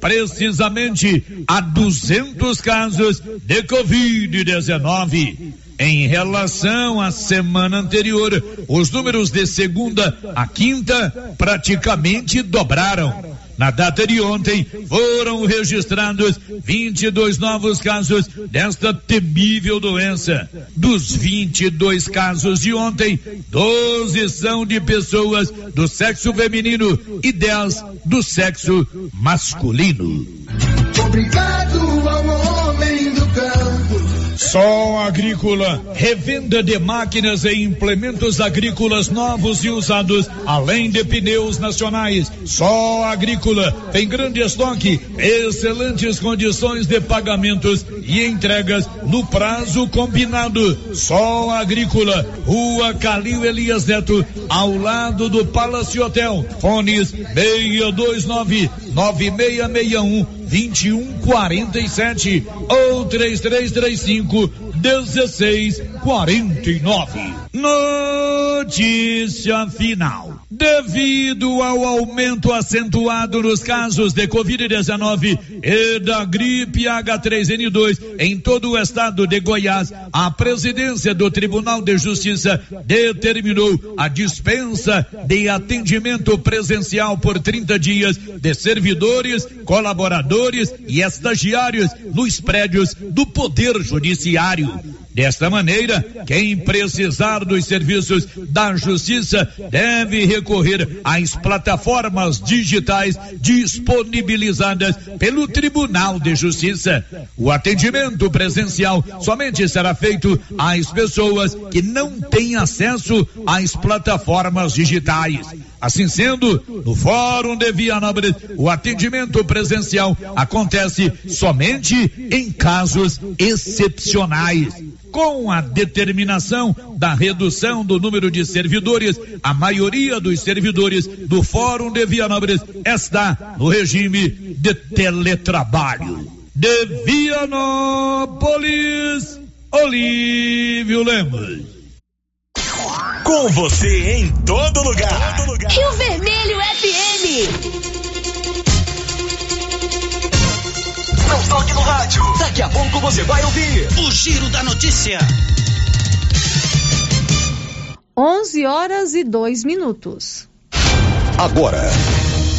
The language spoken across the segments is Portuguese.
precisamente a 200 casos de Covid-19. Em relação à semana anterior, os números de segunda a quinta praticamente dobraram. Na data de ontem, foram registrados 22 novos casos desta temível doença. Dos 22 casos de ontem, 12 são de pessoas do sexo feminino e 10 do sexo masculino. Obrigado campo Sol Agrícola, revenda de máquinas e implementos agrícolas novos e usados, além de pneus nacionais. Sol Agrícola tem grande estoque, excelentes condições de pagamentos e entregas no prazo combinado. Sol Agrícola, Rua Calil Elias Neto, ao lado do Palace Hotel. Fones 629 9661 2147 ou 3335 1649. Notícia final. Devido ao aumento acentuado nos casos de Covid-19 e da gripe H3N2 em todo o estado de Goiás, a presidência do Tribunal de Justiça determinou a dispensa de atendimento presencial por 30 dias de servidores, colaboradores e estagiários nos prédios do Poder Judiciário. Desta maneira, quem precisar dos serviços da Justiça deve recorrer às plataformas digitais disponibilizadas pelo Tribunal de Justiça. O atendimento presencial somente será feito às pessoas que não têm acesso às plataformas digitais. Assim sendo, no Fórum de Vianópolis, o atendimento presencial acontece somente em casos excepcionais com a determinação da redução do número de servidores, a maioria dos servidores do Fórum de Vianópolis está no regime de teletrabalho. De Vianópolis, Olívio Lemos. Com você em todo lugar. Rio Vermelho FM. Toque no rádio. Daqui a pouco você vai ouvir o Giro da Notícia. 11 horas e 2 minutos. Agora,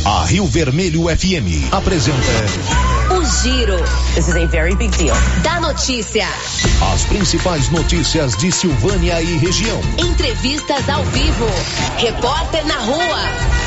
a Rio Vermelho FM apresenta o Giro. This is a very big deal. Da notícia. As principais notícias de Silvânia e região. Entrevistas ao vivo. Repórter na rua.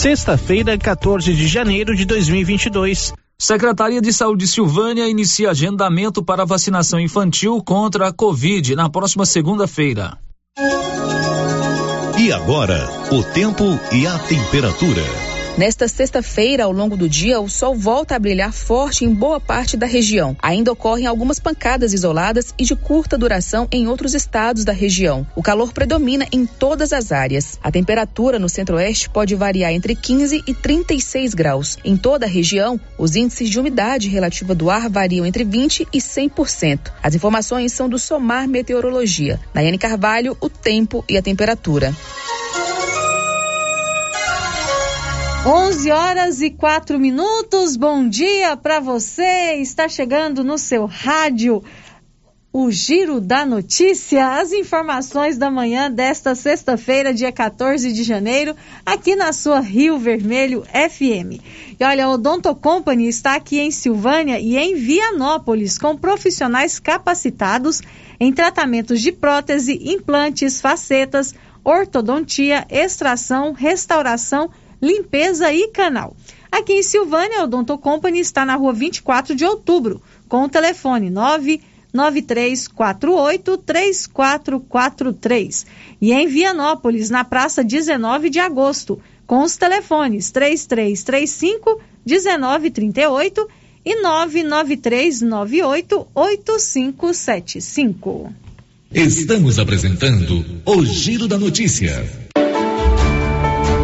Sexta-feira, 14 de janeiro de 2022. Secretaria de Saúde de Silvânia inicia agendamento para vacinação infantil contra a Covid na próxima segunda-feira. E agora, o tempo e a temperatura. Nesta sexta-feira, ao longo do dia, o sol volta a brilhar forte em boa parte da região. Ainda ocorrem algumas pancadas isoladas e de curta duração em outros estados da região. O calor predomina em todas as áreas. A temperatura no centro-oeste pode variar entre 15 e 36 graus. Em toda a região, os índices de umidade relativa do ar variam entre 20 e 100%. As informações são do Somar Meteorologia. Nayane Carvalho, o tempo e a temperatura. 11 horas e 4 minutos. Bom dia para você. Está chegando no seu rádio o Giro da Notícia, as informações da manhã desta sexta-feira, dia 14 de janeiro, aqui na sua Rio Vermelho FM. E olha, a Odonto Company está aqui em Silvânia e em Vianópolis, com profissionais capacitados em tratamentos de prótese, implantes, facetas, ortodontia, extração, restauração limpeza e canal. Aqui em Silvânia, a Odonto Company está na rua 24 de outubro, com o telefone 99348 3443. E em Vianópolis, na praça 19 de agosto, com os telefones 3335 1938 e 99398 8575. Estamos apresentando o Giro da Notícia.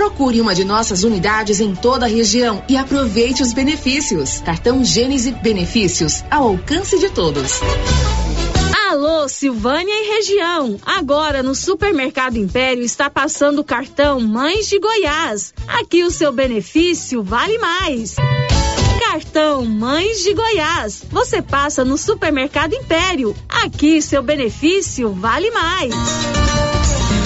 Procure uma de nossas unidades em toda a região e aproveite os benefícios. Cartão Gênese Benefícios ao alcance de todos. Alô, Silvânia e região. Agora no Supermercado Império está passando o cartão Mães de Goiás. Aqui o seu benefício vale mais. Cartão Mães de Goiás. Você passa no Supermercado Império. Aqui seu benefício vale mais.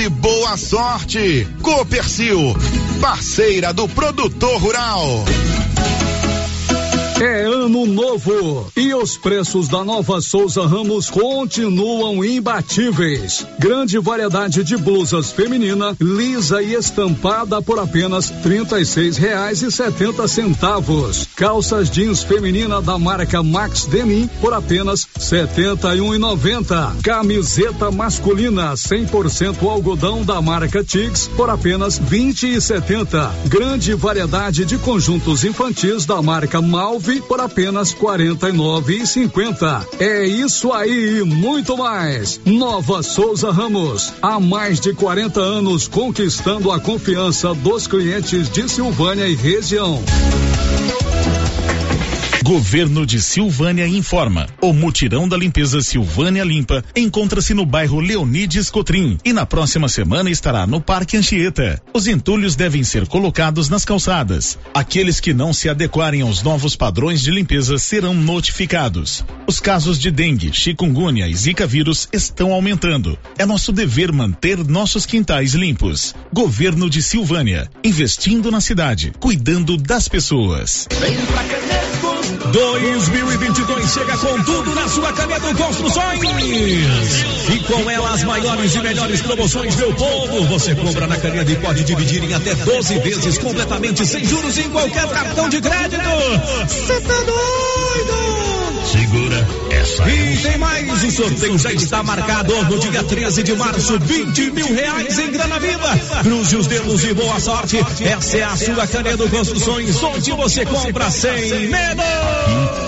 e boa sorte. Copercil, parceira do produtor rural. É ano novo e os preços da Nova Souza Ramos continuam imbatíveis. Grande variedade de blusas feminina, lisa e estampada por apenas R$ 36,70. Calças jeans feminina da marca Max Denim por apenas setenta e um e noventa. Camiseta masculina 100% algodão da marca Tix por apenas vinte e setenta. Grande variedade de conjuntos infantis da marca Malve por apenas quarenta e nove e cinquenta. É isso aí e muito mais. Nova Souza Ramos, há mais de 40 anos conquistando a confiança dos clientes de Silvânia e região. Governo de Silvânia informa. O mutirão da limpeza Silvânia Limpa encontra-se no bairro Leonides Cotrim e na próxima semana estará no Parque Anchieta. Os entulhos devem ser colocados nas calçadas. Aqueles que não se adequarem aos novos padrões de limpeza serão notificados. Os casos de dengue, chikungunya e zika vírus estão aumentando. É nosso dever manter nossos quintais limpos. Governo de Silvânia, investindo na cidade, cuidando das pessoas. Vem pra Caneco. 2022 chega com tudo na sua Canedo Construções. E com ela as maiores e melhores promoções, meu povo. Você compra na Canedo e pode dividir em até 12 vezes completamente sem juros em qualquer cartão de crédito. Você tá doido? Segura essa. E tem mais, o sorteio já está marcado no dia 13 de março, 20 mil reais em grana viva. Cruze os dedos e boa sorte. Essa é a sua Canedo Construções, onde você compra sem medo.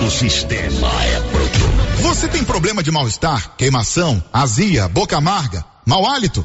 O sistema é pronto. Você tem problema de mal-estar, queimação, azia, boca amarga, mau hálito?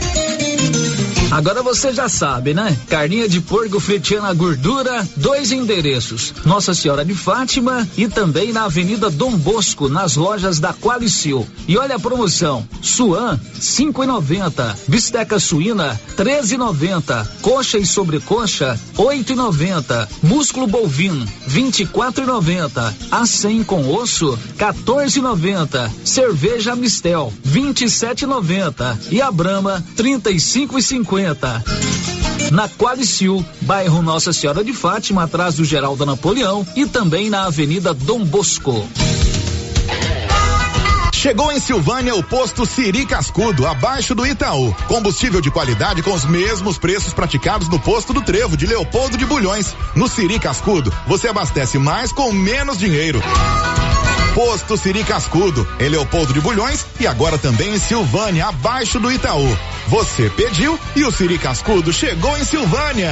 Agora você já sabe, né? Carninha de porco fritinha na gordura, dois endereços. Nossa Senhora de Fátima e também na Avenida Dom Bosco, nas lojas da Qualicil. E olha a promoção: Suan, cinco e noventa. Bisteca suína, treze e noventa. Coxa e sobrecoxa, oito e noventa. Músculo bovino, vinte e quatro e noventa. A cem com osso, 14,90. Cerveja Mistel, 27,90. E a Brama, 35,50. Na Qualicil, bairro Nossa Senhora de Fátima, atrás do Geraldo Napoleão e também na Avenida Dom Bosco. Chegou em Silvânia o posto Siri Cascudo, abaixo do Itaú. Combustível de qualidade com os mesmos preços praticados no posto do Trevo de Leopoldo de Bulhões. No Siri Cascudo, você abastece mais com menos dinheiro. Posto Siri Cascudo, em Leopoldo de Bulhões e agora também em Silvânia, abaixo do Itaú. Você pediu e o Siri Cascudo chegou em Silvânia.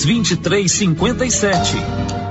2357.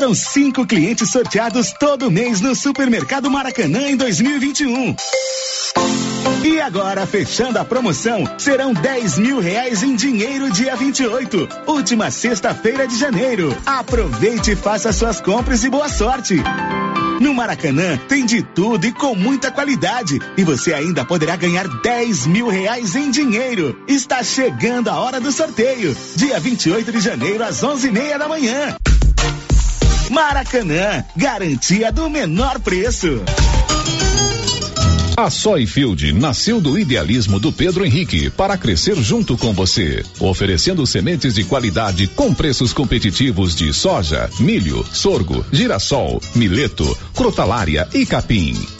Foram cinco clientes sorteados todo mês no Supermercado Maracanã em 2021. E agora, fechando a promoção, serão 10 mil reais em dinheiro dia 28, última sexta-feira de janeiro. Aproveite e faça suas compras e boa sorte. No Maracanã tem de tudo e com muita qualidade. E você ainda poderá ganhar 10 mil reais em dinheiro. Está chegando a hora do sorteio. Dia 28 de janeiro, às 11 e meia da manhã. Maracanã, garantia do menor preço. A Soyfield nasceu do idealismo do Pedro Henrique para crescer junto com você, oferecendo sementes de qualidade com preços competitivos de soja, milho, sorgo, girassol, mileto, crotalária e capim.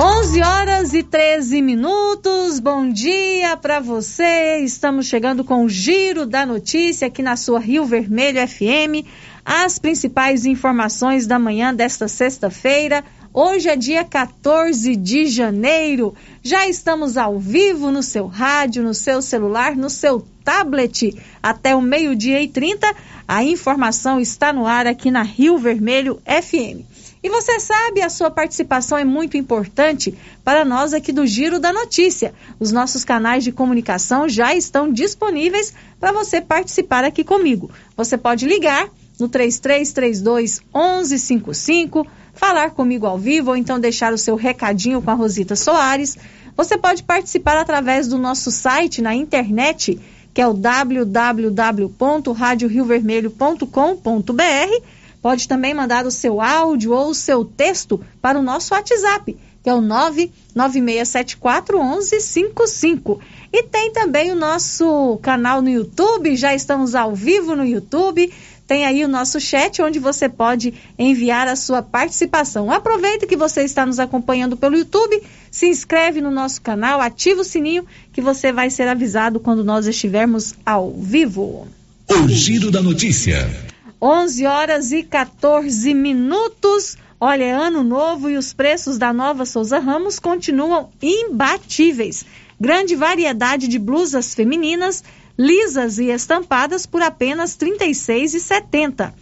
11 horas e 13 minutos. Bom dia para você. Estamos chegando com o Giro da Notícia aqui na sua Rio Vermelho FM. As principais informações da manhã desta sexta-feira. Hoje é dia 14 de janeiro. Já estamos ao vivo no seu rádio, no seu celular, no seu tablet até o meio-dia e 30. A informação está no ar aqui na Rio Vermelho FM. E você sabe, a sua participação é muito importante para nós aqui do Giro da Notícia. Os nossos canais de comunicação já estão disponíveis para você participar aqui comigo. Você pode ligar no 3332 1155, falar comigo ao vivo ou então deixar o seu recadinho com a Rosita Soares. Você pode participar através do nosso site na internet, que é o www.radioriovermelho.com.br Pode também mandar o seu áudio ou o seu texto para o nosso WhatsApp, que é o 996741155. E tem também o nosso canal no YouTube, já estamos ao vivo no YouTube. Tem aí o nosso chat onde você pode enviar a sua participação. Aproveita que você está nos acompanhando pelo YouTube, se inscreve no nosso canal, ativa o sininho que você vai ser avisado quando nós estivermos ao vivo. O Giro da Notícia. 11 horas e 14 minutos. Olha, é ano novo e os preços da nova Souza Ramos continuam imbatíveis. Grande variedade de blusas femininas, lisas e estampadas por apenas R$ 36,70.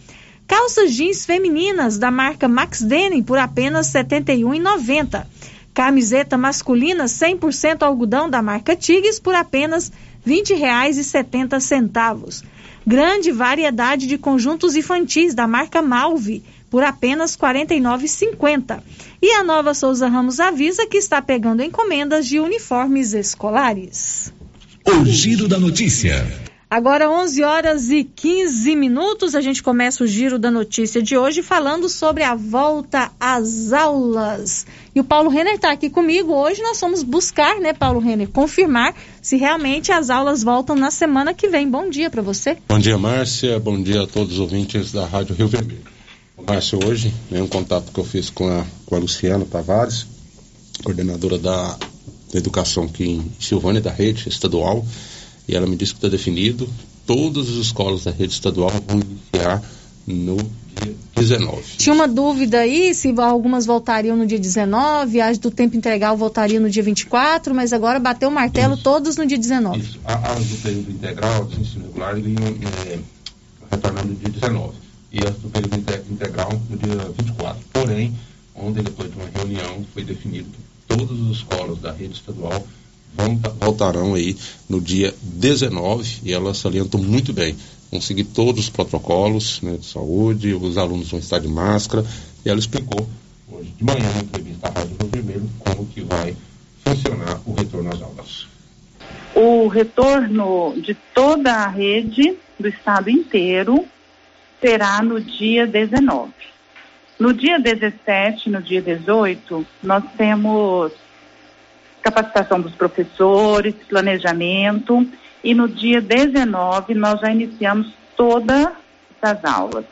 Calças jeans femininas da marca Max Denim por apenas R$ 71,90. Camiseta masculina 100% algodão da marca Tigres por apenas R$ 20,70. Grande variedade de conjuntos infantis da marca Malve por apenas R$ 49,50. E a Nova Souza Ramos avisa que está pegando encomendas de uniformes escolares. O Giro da Notícia. Agora 11 horas e 15 minutos, a gente começa o giro da notícia de hoje falando sobre a volta às aulas. E o Paulo Renner está aqui comigo. Hoje nós vamos buscar, né, Paulo Renner, confirmar se realmente as aulas voltam na semana que vem. Bom dia para você. Bom dia, Márcia. Bom dia a todos os ouvintes da Rádio Rio Vermelho. Márcia, hoje, né, um contato que eu fiz com a, com a Luciana Tavares, coordenadora da, da Educação aqui em Silvânia, da rede estadual e ela me disse que está definido. Todas as escolas da rede estadual vão iniciar no dia 19. Tinha uma dúvida aí se algumas voltariam no dia 19, as do tempo integral voltariam no dia 24, mas agora bateu o martelo Isso. todos no dia 19. Isso. As do período integral, do ensino regular, iriam é, retornando no dia 19. E as do período integral no dia 24. Porém, ontem, depois de uma reunião, foi definido que todas as escolas da rede estadual voltarão aí no dia 19 e ela salientou muito bem. Vão seguir todos os protocolos né, de saúde, os alunos vão estar de máscara e ela explicou hoje de manhã na entrevista à Rádio Rio Vermelho como que vai funcionar o retorno às aulas. O retorno de toda a rede do estado inteiro será no dia 19. No dia 17, no dia 18, nós temos capacitação dos professores, planejamento, e no dia 19 nós já iniciamos todas as aulas.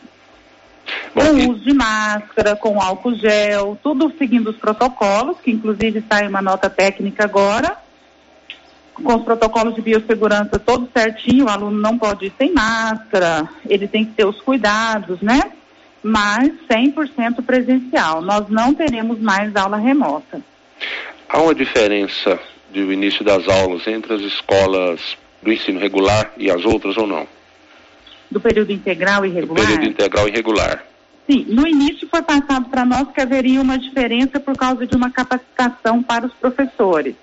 Com uso de máscara, com álcool gel, tudo seguindo os protocolos, que inclusive sai uma nota técnica agora, com os protocolos de biossegurança todos certinho, o aluno não pode ir sem máscara, ele tem que ter os cuidados, né? Mas 100% presencial. Nós não teremos mais aula remota. Há uma diferença do início das aulas entre as escolas do ensino regular e as outras ou não? Do período integral e regular? Do período integral e regular. Sim, no início foi passado para nós que haveria uma diferença por causa de uma capacitação para os professores.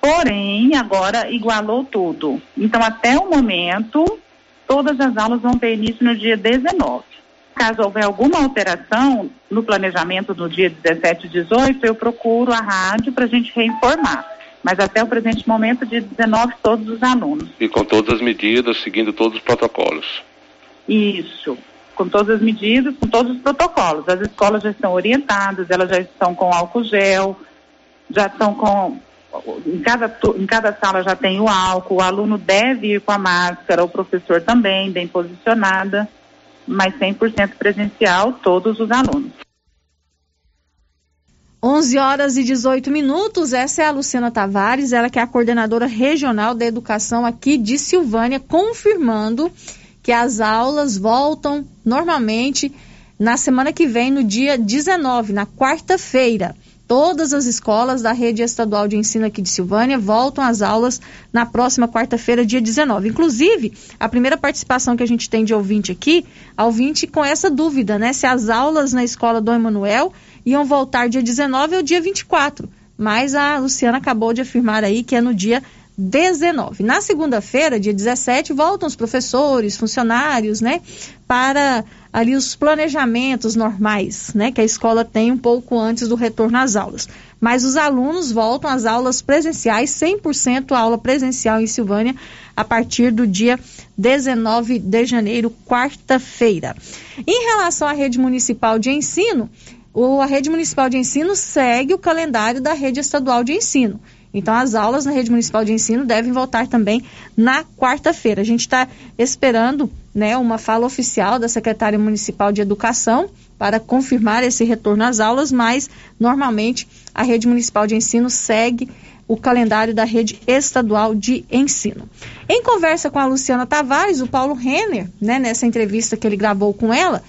Porém, agora igualou tudo. Então, até o momento, todas as aulas vão ter início no dia 19. Caso houver alguma alteração no planejamento do dia 17 e 18, eu procuro a rádio para a gente reinformar. Mas até o presente momento, dia 19, todos os alunos. E com todas as medidas, seguindo todos os protocolos. Isso, com todas as medidas, com todos os protocolos. As escolas já estão orientadas, elas já estão com álcool gel, já estão com. Em cada, em cada sala já tem o álcool, o aluno deve ir com a máscara, o professor também, bem posicionada mas 100% presencial, todos os alunos. 11 horas e 18 minutos. Essa é a Luciana Tavares, ela que é a coordenadora regional da educação aqui de Silvânia, confirmando que as aulas voltam normalmente na semana que vem, no dia 19, na quarta-feira. Todas as escolas da rede estadual de ensino aqui de Silvânia voltam às aulas na próxima quarta-feira, dia 19. Inclusive, a primeira participação que a gente tem de ouvinte aqui, ouvinte com essa dúvida, né? Se as aulas na escola do Emanuel iam voltar dia 19 ou dia 24. Mas a Luciana acabou de afirmar aí que é no dia 19. Na segunda-feira, dia 17, voltam os professores, funcionários, né, para ali os planejamentos normais, né, que a escola tem um pouco antes do retorno às aulas. Mas os alunos voltam às aulas presenciais, 100% aula presencial em Silvânia, a partir do dia 19 de janeiro, quarta-feira. Em relação à rede municipal de ensino, a rede municipal de ensino segue o calendário da rede estadual de ensino. Então, as aulas na rede municipal de ensino devem voltar também na quarta-feira. A gente está esperando né, uma fala oficial da secretária municipal de educação para confirmar esse retorno às aulas, mas normalmente a rede municipal de ensino segue o calendário da rede estadual de ensino. Em conversa com a Luciana Tavares, o Paulo Renner, né, nessa entrevista que ele gravou com ela,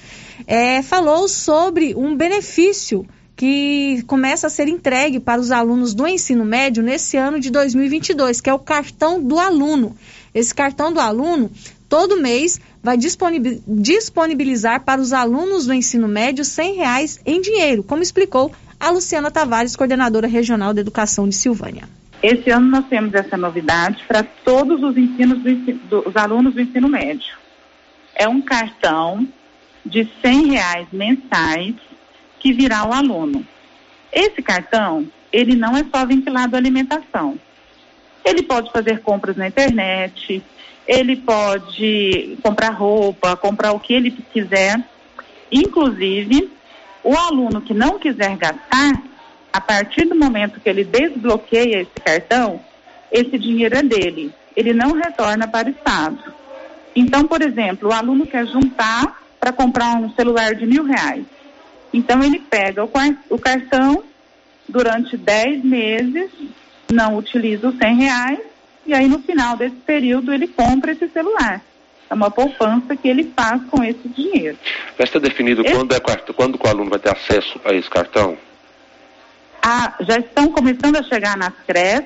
é, falou sobre um benefício que começa a ser entregue para os alunos do ensino médio nesse ano de 2022, que é o cartão do aluno. Esse cartão do aluno, todo mês, vai disponibilizar para os alunos do ensino médio R$ reais em dinheiro, como explicou a Luciana Tavares, coordenadora regional de educação de Silvânia. Esse ano nós temos essa novidade para todos os ensinos do, dos alunos do ensino médio. É um cartão de R$ reais mensais que virá ao aluno. Esse cartão, ele não é só vinculado à alimentação. Ele pode fazer compras na internet, ele pode comprar roupa, comprar o que ele quiser. Inclusive, o aluno que não quiser gastar, a partir do momento que ele desbloqueia esse cartão, esse dinheiro é dele. Ele não retorna para o Estado. Então, por exemplo, o aluno quer juntar para comprar um celular de mil reais. Então, ele pega o cartão durante 10 meses, não utiliza os 100 reais, e aí no final desse período ele compra esse celular. É uma poupança que ele faz com esse dinheiro. Já está definido esse... quando, é, quando o aluno vai ter acesso a esse cartão? Ah, já estão começando a chegar nas CRES.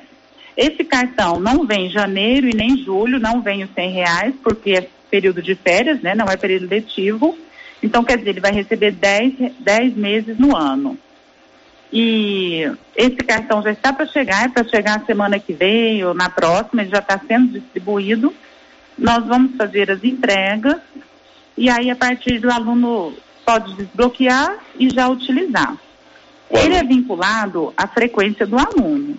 Esse cartão não vem em janeiro e nem julho, não vem os 100 reais, porque é período de férias, né? Não é período letivo. Então, quer dizer, ele vai receber 10, 10 meses no ano. E esse cartão já está para chegar, é para chegar a semana que vem ou na próxima, ele já está sendo distribuído. Nós vamos fazer as entregas e aí a partir do aluno pode desbloquear e já utilizar. Ele é vinculado à frequência do aluno,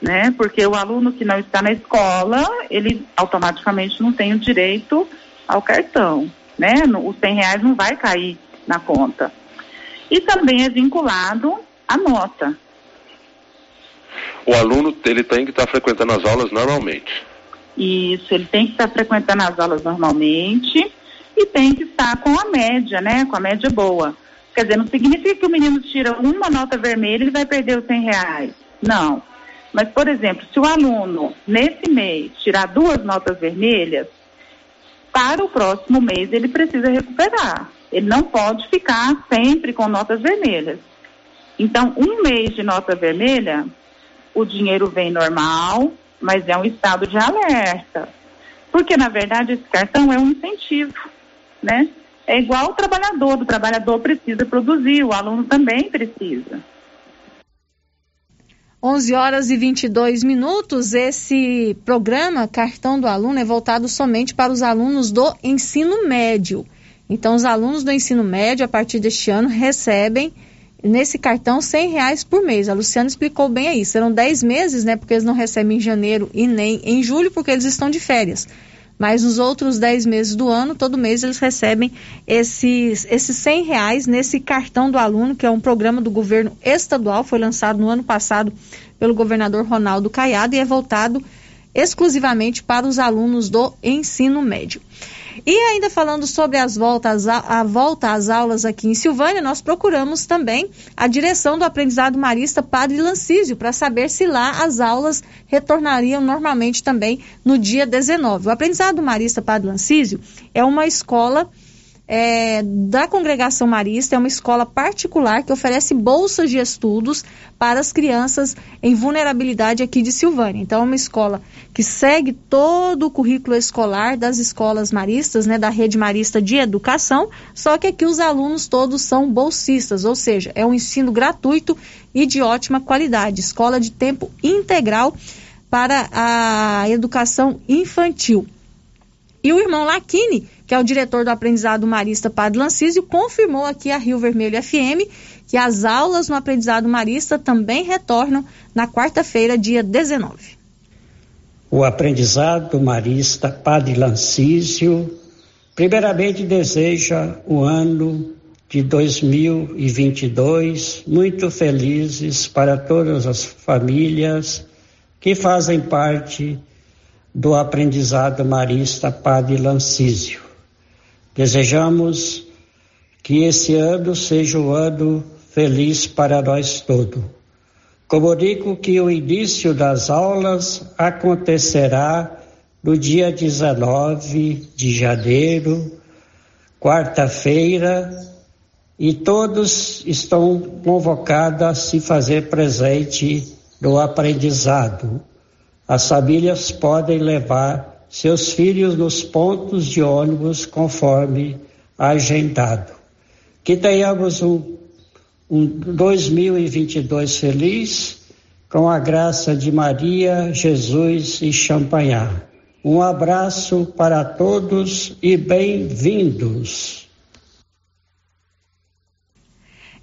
né? Porque o aluno que não está na escola, ele automaticamente não tem o direito ao cartão, né? Os 100 reais não vai cair na conta. E também é vinculado à nota. O aluno ele tem que estar frequentando as aulas normalmente. Isso, ele tem que estar frequentando as aulas normalmente e tem que estar com a média, né? Com a média boa. Quer dizer, não significa que o menino tira uma nota vermelha e ele vai perder os 100 reais. Não. Mas, por exemplo, se o aluno, nesse mês, tirar duas notas vermelhas, para o próximo mês ele precisa recuperar. Ele não pode ficar sempre com notas vermelhas. Então, um mês de nota vermelha, o dinheiro vem normal, mas é um estado de alerta. Porque, na verdade, esse cartão é um incentivo, né? É igual o trabalhador, o trabalhador precisa produzir, o aluno também precisa. 11 horas e 22 minutos. Esse programa Cartão do Aluno é voltado somente para os alunos do ensino médio. Então, os alunos do ensino médio, a partir deste ano, recebem nesse cartão 100 reais por mês. A Luciana explicou bem aí. Serão 10 meses, né? Porque eles não recebem em janeiro e nem em julho, porque eles estão de férias. Mas nos outros 10 meses do ano, todo mês eles recebem esses, esses 100 reais nesse cartão do aluno, que é um programa do governo estadual, foi lançado no ano passado pelo governador Ronaldo Caiado e é voltado exclusivamente para os alunos do ensino médio. E ainda falando sobre as voltas a, a, volta às aulas aqui em Silvânia, nós procuramos também a direção do aprendizado marista Padre Lancísio para saber se lá as aulas retornariam normalmente também no dia 19. O aprendizado marista Padre Lancísio é uma escola é, da Congregação Marista, é uma escola particular que oferece bolsas de estudos para as crianças em vulnerabilidade aqui de Silvânia. Então, é uma escola que segue todo o currículo escolar das escolas maristas, né, da rede marista de educação, só que aqui os alunos todos são bolsistas, ou seja, é um ensino gratuito e de ótima qualidade, escola de tempo integral para a educação infantil. E o irmão Laquini, que é o diretor do aprendizado marista Padre Lancísio, confirmou aqui a Rio Vermelho FM que as aulas no aprendizado marista também retornam na quarta-feira, dia 19. O aprendizado marista Padre Lancísio, primeiramente deseja o ano de 2022 muito felizes para todas as famílias que fazem parte do aprendizado marista Padre Lancísio. Desejamos que esse ano seja um ano feliz para nós todos. Comunico que o início das aulas acontecerá no dia 19 de janeiro, quarta-feira, e todos estão convocados a se fazer presente no aprendizado. As famílias podem levar seus filhos nos pontos de ônibus conforme agendado. Que tenhamos um, um 2022 feliz, com a graça de Maria, Jesus e Champanhar. Um abraço para todos e bem-vindos.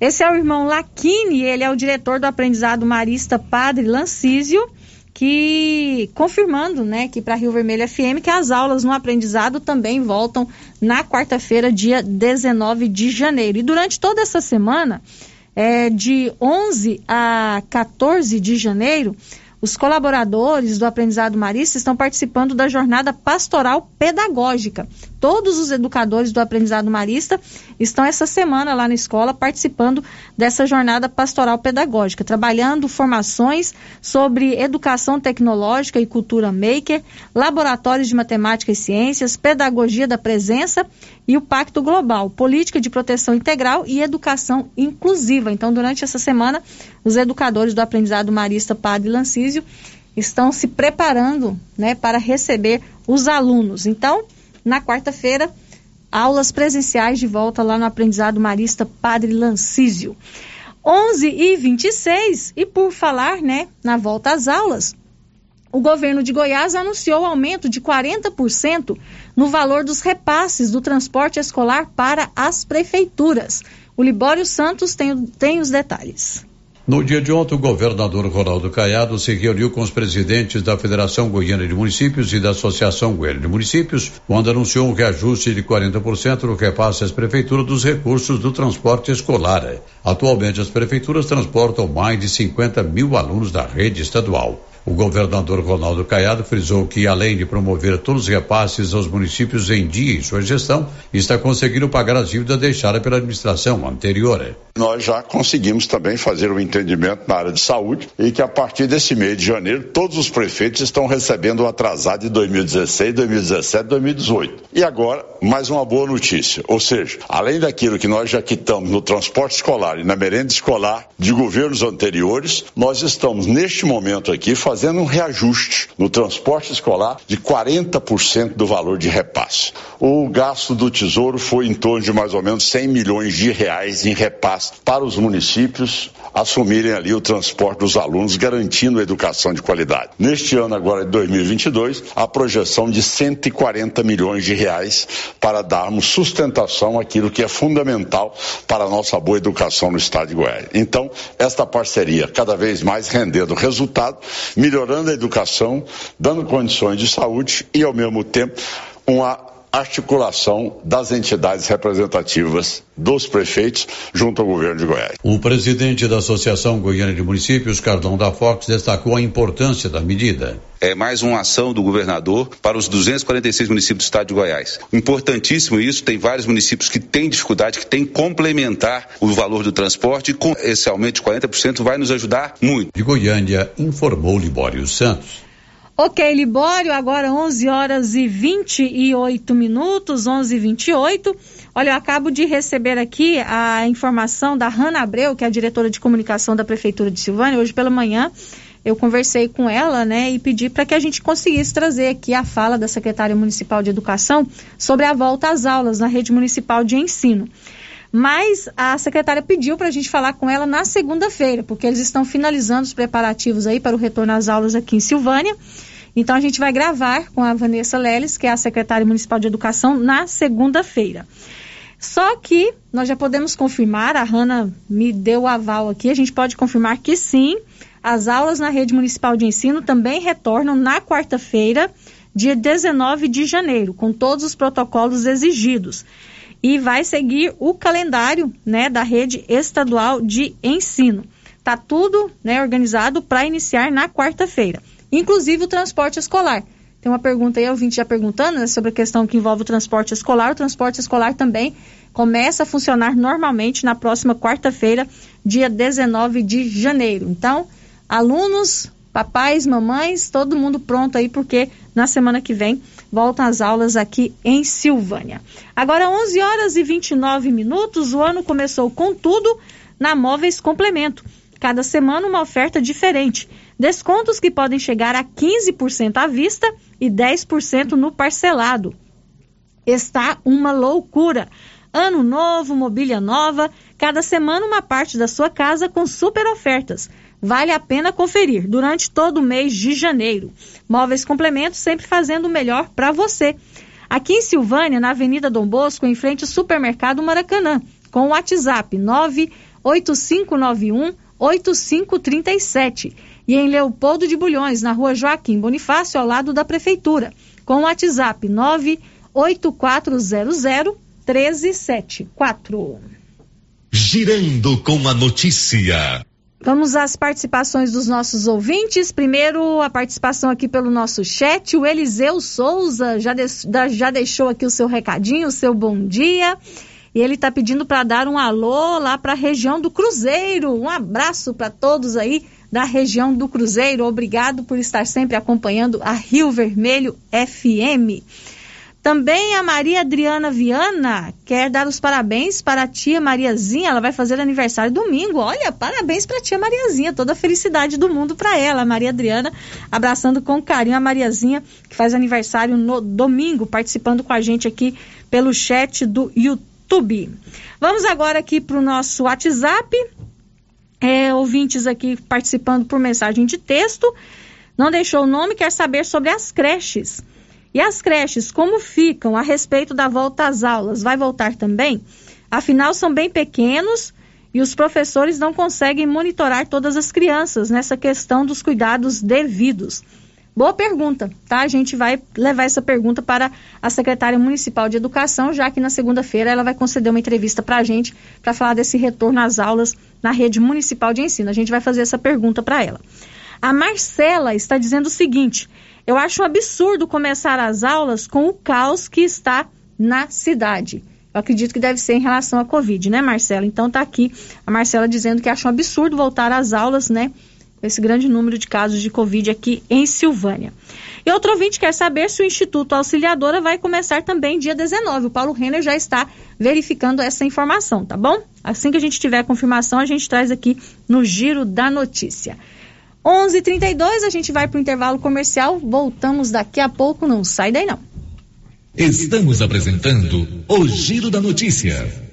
Esse é o irmão Laquini, ele é o diretor do aprendizado marista Padre Lancísio que confirmando, né, que para Rio Vermelho FM que as aulas no aprendizado também voltam na quarta-feira, dia 19 de janeiro. E durante toda essa semana, é, de 11 a 14 de janeiro, os colaboradores do aprendizado marista estão participando da jornada pastoral pedagógica. Todos os educadores do aprendizado marista estão essa semana lá na escola participando dessa jornada pastoral pedagógica, trabalhando formações sobre educação tecnológica e cultura maker, laboratórios de matemática e ciências, pedagogia da presença e o Pacto Global, política de proteção integral e educação inclusiva. Então, durante essa semana, os educadores do aprendizado marista Padre Lancísio estão se preparando né, para receber os alunos. Então, na quarta-feira, aulas presenciais de volta lá no aprendizado marista Padre Lancísio. 11 e 26 e por falar, né, na volta às aulas, o governo de Goiás anunciou aumento de 40% no valor dos repasses do transporte escolar para as prefeituras. O Libório Santos tem, tem os detalhes. No dia de ontem, o governador Ronaldo Caiado se reuniu com os presidentes da Federação Goiana de Municípios e da Associação Goiana de Municípios, quando anunciou um reajuste de 40% no repasse às prefeituras dos recursos do transporte escolar. Atualmente, as prefeituras transportam mais de 50 mil alunos da rede estadual. O governador Ronaldo Caiado frisou que, além de promover todos os repasses aos municípios em dia em sua gestão, está conseguindo pagar as dívidas deixadas pela administração anterior. Nós já conseguimos também fazer um entendimento na área de saúde e que a partir desse mês de janeiro todos os prefeitos estão recebendo o atrasado de 2016, 2017, 2018. E agora, mais uma boa notícia, ou seja, além daquilo que nós já quitamos no transporte escolar e na merenda escolar de governos anteriores, nós estamos neste momento aqui fazendo fazendo um reajuste no transporte escolar de 40% do valor de repasse. O gasto do Tesouro foi em torno de mais ou menos 100 milhões de reais em repasse para os municípios assumirem ali o transporte dos alunos, garantindo a educação de qualidade. Neste ano agora de 2022, a projeção de 140 milhões de reais para darmos sustentação àquilo que é fundamental para a nossa boa educação no estado de Goiás. Então, esta parceria cada vez mais rendendo resultado, melhorando a educação, dando condições de saúde e, ao mesmo tempo, uma articulação das entidades representativas dos prefeitos junto ao governo de Goiás. O presidente da Associação Goiana de Municípios, Cardão da Fox, destacou a importância da medida. É mais uma ação do governador para os 246 municípios do estado de Goiás. Importantíssimo isso, tem vários municípios que têm dificuldade, que têm que complementar o valor do transporte e com esse aumento de 40% vai nos ajudar muito. De Goiânia, informou Libório Santos. Ok, Libório, agora 11 horas e 28 minutos, 11 e 28. Olha, eu acabo de receber aqui a informação da Hanna Abreu, que é a diretora de comunicação da Prefeitura de Silvânia. Hoje pela manhã eu conversei com ela, né, e pedi para que a gente conseguisse trazer aqui a fala da secretária municipal de Educação sobre a volta às aulas na rede municipal de ensino. Mas a secretária pediu para a gente falar com ela na segunda-feira, porque eles estão finalizando os preparativos aí para o retorno às aulas aqui em Silvânia. Então a gente vai gravar com a Vanessa Leles, que é a secretária municipal de educação, na segunda-feira. Só que nós já podemos confirmar, a Hanna me deu o aval aqui, a gente pode confirmar que sim, as aulas na rede municipal de ensino também retornam na quarta-feira, dia 19 de janeiro, com todos os protocolos exigidos. E vai seguir o calendário né, da rede estadual de ensino. Tá tudo né, organizado para iniciar na quarta-feira inclusive o transporte escolar. Tem uma pergunta aí, ouvinte já perguntando né, sobre a questão que envolve o transporte escolar. O transporte escolar também começa a funcionar normalmente na próxima quarta-feira, dia 19 de janeiro. Então, alunos, papais, mamães, todo mundo pronto aí, porque na semana que vem voltam as aulas aqui em Silvânia. Agora 11 horas e 29 minutos, o ano começou com tudo na Móveis Complemento. Cada semana uma oferta diferente. Descontos que podem chegar a 15% à vista e 10% no parcelado. Está uma loucura. Ano novo, mobília nova, cada semana uma parte da sua casa com super ofertas. Vale a pena conferir durante todo o mês de janeiro. Móveis Complementos sempre fazendo o melhor para você. Aqui em Silvânia, na Avenida Dom Bosco, em frente ao Supermercado Maracanã, com o WhatsApp 98591 8537. E em Leopoldo de Bulhões, na rua Joaquim Bonifácio, ao lado da Prefeitura, com o WhatsApp 98400 1374. Girando com a notícia. Vamos às participações dos nossos ouvintes. Primeiro, a participação aqui pelo nosso chat. O Eliseu Souza já, de, já deixou aqui o seu recadinho, o seu bom dia. E ele está pedindo para dar um alô lá para a região do Cruzeiro. Um abraço para todos aí da região do Cruzeiro. Obrigado por estar sempre acompanhando a Rio Vermelho FM. Também a Maria Adriana Viana quer dar os parabéns para a tia Mariazinha. Ela vai fazer aniversário domingo. Olha, parabéns para a tia Mariazinha. Toda a felicidade do mundo para ela. Maria Adriana abraçando com carinho a Mariazinha, que faz aniversário no domingo, participando com a gente aqui pelo chat do YouTube. Vamos agora aqui para o nosso WhatsApp. É, ouvintes aqui participando por mensagem de texto. Não deixou o nome, quer saber sobre as creches. E as creches, como ficam a respeito da volta às aulas? Vai voltar também? Afinal, são bem pequenos e os professores não conseguem monitorar todas as crianças nessa questão dos cuidados devidos. Boa pergunta, tá? A gente vai levar essa pergunta para a secretária municipal de educação, já que na segunda-feira ela vai conceder uma entrevista para a gente para falar desse retorno às aulas na rede municipal de ensino. A gente vai fazer essa pergunta para ela. A Marcela está dizendo o seguinte: eu acho um absurdo começar as aulas com o caos que está na cidade. Eu acredito que deve ser em relação à Covid, né, Marcela? Então tá aqui a Marcela dizendo que acha um absurdo voltar às aulas, né? Com esse grande número de casos de Covid aqui em Silvânia. E outro ouvinte quer saber se o Instituto Auxiliadora vai começar também dia 19. O Paulo Renner já está verificando essa informação, tá bom? Assim que a gente tiver a confirmação, a gente traz aqui no Giro da Notícia. 11:32 a gente vai para o intervalo comercial. Voltamos daqui a pouco. Não sai daí não. Estamos apresentando o Giro da Notícia.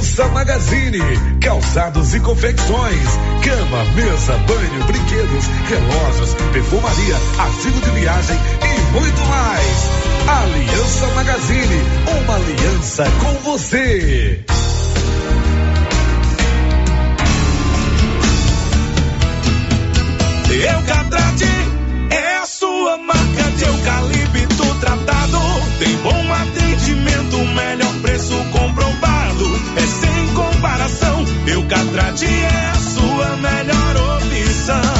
Aliança Magazine, calçados e confecções, cama, mesa, banho, brinquedos, relógios, perfumaria, artigo de viagem e muito mais. Aliança Magazine, uma aliança com você. Eucatrate é a sua marca de eucalipto tratado. Tem bom atendimento, melhor comparação. Eucatrate é a sua melhor opção.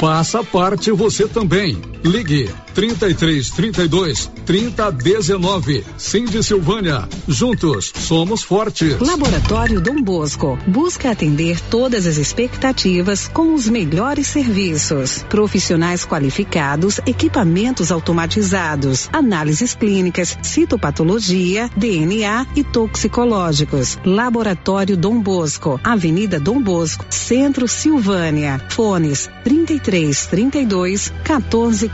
Faça parte você também. Ligue 33 32 30 19. Cindy Silvânia. Juntos somos fortes. Laboratório Dom Bosco busca atender todas as expectativas com os melhores serviços. Profissionais qualificados, equipamentos automatizados, análises clínicas, citopatologia, DNA e toxicológicos. Laboratório Dom Bosco, Avenida Dom Bosco, Centro Silvânia. Fones 33 32 14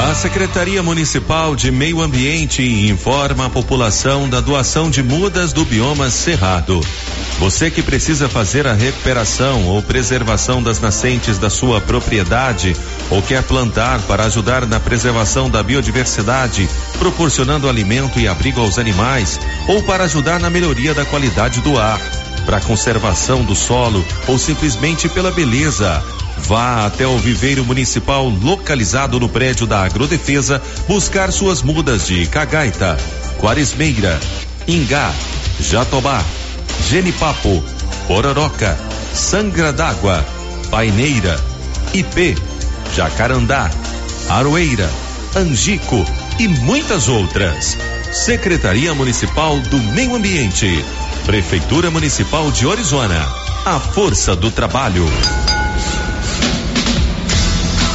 A Secretaria Municipal de Meio Ambiente informa a população da doação de mudas do bioma Cerrado. Você que precisa fazer a recuperação ou preservação das nascentes da sua propriedade ou quer plantar para ajudar na preservação da biodiversidade, proporcionando alimento e abrigo aos animais, ou para ajudar na melhoria da qualidade do ar, para conservação do solo ou simplesmente pela beleza. Vá até o viveiro municipal localizado no prédio da Agrodefesa buscar suas mudas de cagaita, quaresmeira, ingá, jatobá, genipapo, pororoca, sangra d'água, paineira, ipê, jacarandá, aroeira, angico e muitas outras. Secretaria Municipal do Meio Ambiente. Prefeitura Municipal de Orizona. A força do trabalho.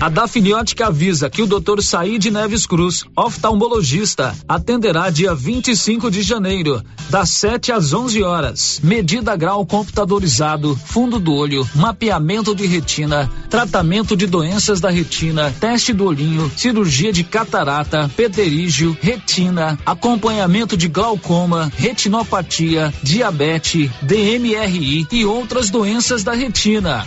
A Dafniótica avisa que o Dr. Said Neves Cruz, oftalmologista, atenderá dia 25 de janeiro, das 7 às 11 horas. Medida grau computadorizado, fundo do olho, mapeamento de retina, tratamento de doenças da retina, teste do olhinho, cirurgia de catarata, pterígio, retina, acompanhamento de glaucoma, retinopatia, diabetes, DMRI e outras doenças da retina.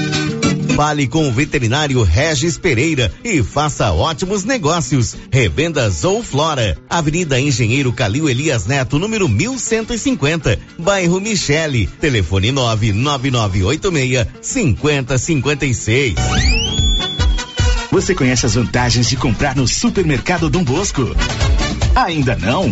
Fale com o veterinário Regis Pereira e faça ótimos negócios. Revendas ou Flora, Avenida Engenheiro Calil Elias Neto, número 1150, bairro Michele. Telefone 99986 5056. Você conhece as vantagens de comprar no Supermercado Dom Bosco? Ainda não?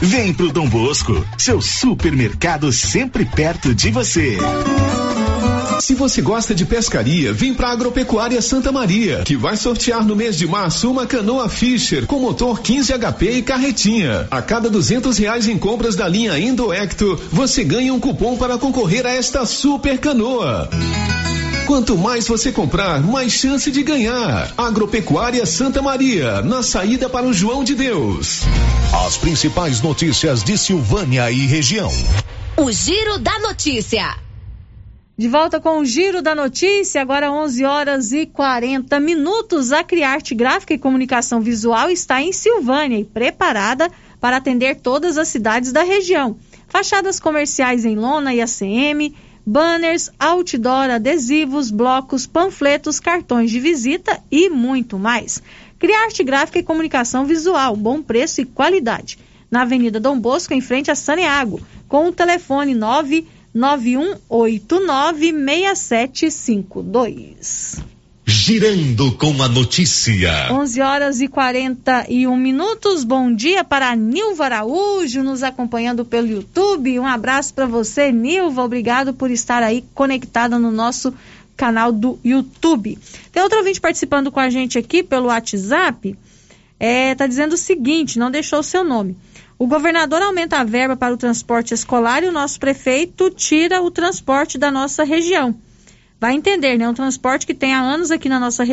Vem pro Dom Bosco, seu supermercado sempre perto de você. Se você gosta de pescaria, vem para Agropecuária Santa Maria, que vai sortear no mês de março uma canoa Fisher com motor 15 HP e carretinha. A cada duzentos reais em compras da linha Indo Ecto, você ganha um cupom para concorrer a esta super canoa. Quanto mais você comprar, mais chance de ganhar. Agropecuária Santa Maria, na saída para o João de Deus. As principais notícias de Silvânia e região. O Giro da Notícia. De volta com o Giro da Notícia, agora 11 horas e 40 minutos. A Criarte Gráfica e Comunicação Visual está em Silvânia e preparada para atender todas as cidades da região. Fachadas comerciais em lona e ACM, banners, outdoor, adesivos, blocos, panfletos, cartões de visita e muito mais. Criarte Gráfica e Comunicação Visual, bom preço e qualidade. Na Avenida Dom Bosco, em frente a Saneago, com o telefone 991896752. Girando com a notícia. 11 horas e 41 minutos. Bom dia para Nilva Araújo, nos acompanhando pelo YouTube. Um abraço para você, Nilva. Obrigado por estar aí conectada no nosso canal do YouTube. Tem outro ouvinte participando com a gente aqui pelo WhatsApp. É, tá dizendo o seguinte, não deixou o seu nome. O governador aumenta a verba para o transporte escolar e o nosso prefeito tira o transporte da nossa região vai entender, né? Um transporte que tem há anos aqui na nossa,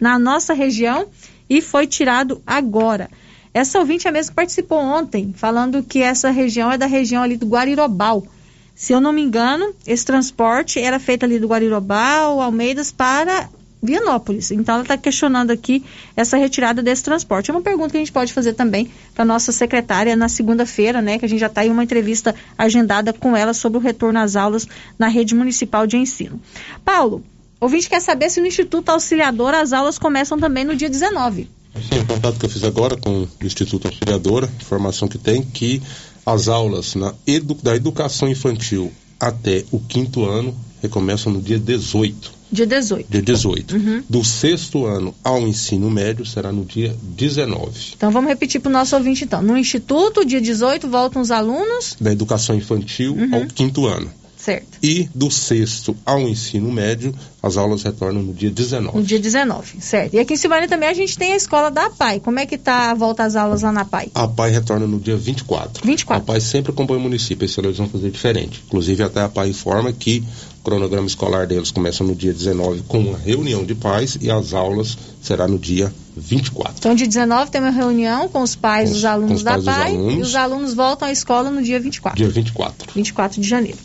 na nossa região e foi tirado agora. Essa ouvinte é mesmo que participou ontem, falando que essa região é da região ali do Guarirobal. Se eu não me engano, esse transporte era feito ali do Guarirobal, Almeidas, para Vianópolis. Então, ela está questionando aqui essa retirada desse transporte. É uma pergunta que a gente pode fazer também para nossa secretária na segunda-feira, né? Que a gente já está em uma entrevista agendada com ela sobre o retorno às aulas na rede municipal de ensino. Paulo, ouvinte quer saber se no Instituto Auxiliador as aulas começam também no dia 19. Sim, o contato que eu fiz agora com o Instituto Auxiliadora, informação que tem que as aulas na edu, da educação infantil até o quinto ano recomeçam no dia 18 Dia 18. Dia 18. Uhum. Do sexto ano ao ensino médio será no dia 19. Então vamos repetir para o nosso ouvinte então. No Instituto, dia 18, voltam os alunos. Da educação infantil uhum. ao quinto ano. Certo. E do sexto ao ensino médio, as aulas retornam no dia 19. No dia 19, certo. E aqui em Silvânia também a gente tem a escola da APAI. Como é que tá a volta às aulas lá na APAI? A APAI retorna no dia 24. 24. A APAI sempre acompanha o município, esse ano eles vão fazer diferente. Inclusive até a APAI informa que cronograma escolar deles começa no dia 19 com uma reunião de pais e as aulas será no dia 24. Então, dia 19 tem uma reunião com os pais dos alunos da PAI e os alunos voltam à escola no dia 24. Dia 24. 24 de janeiro.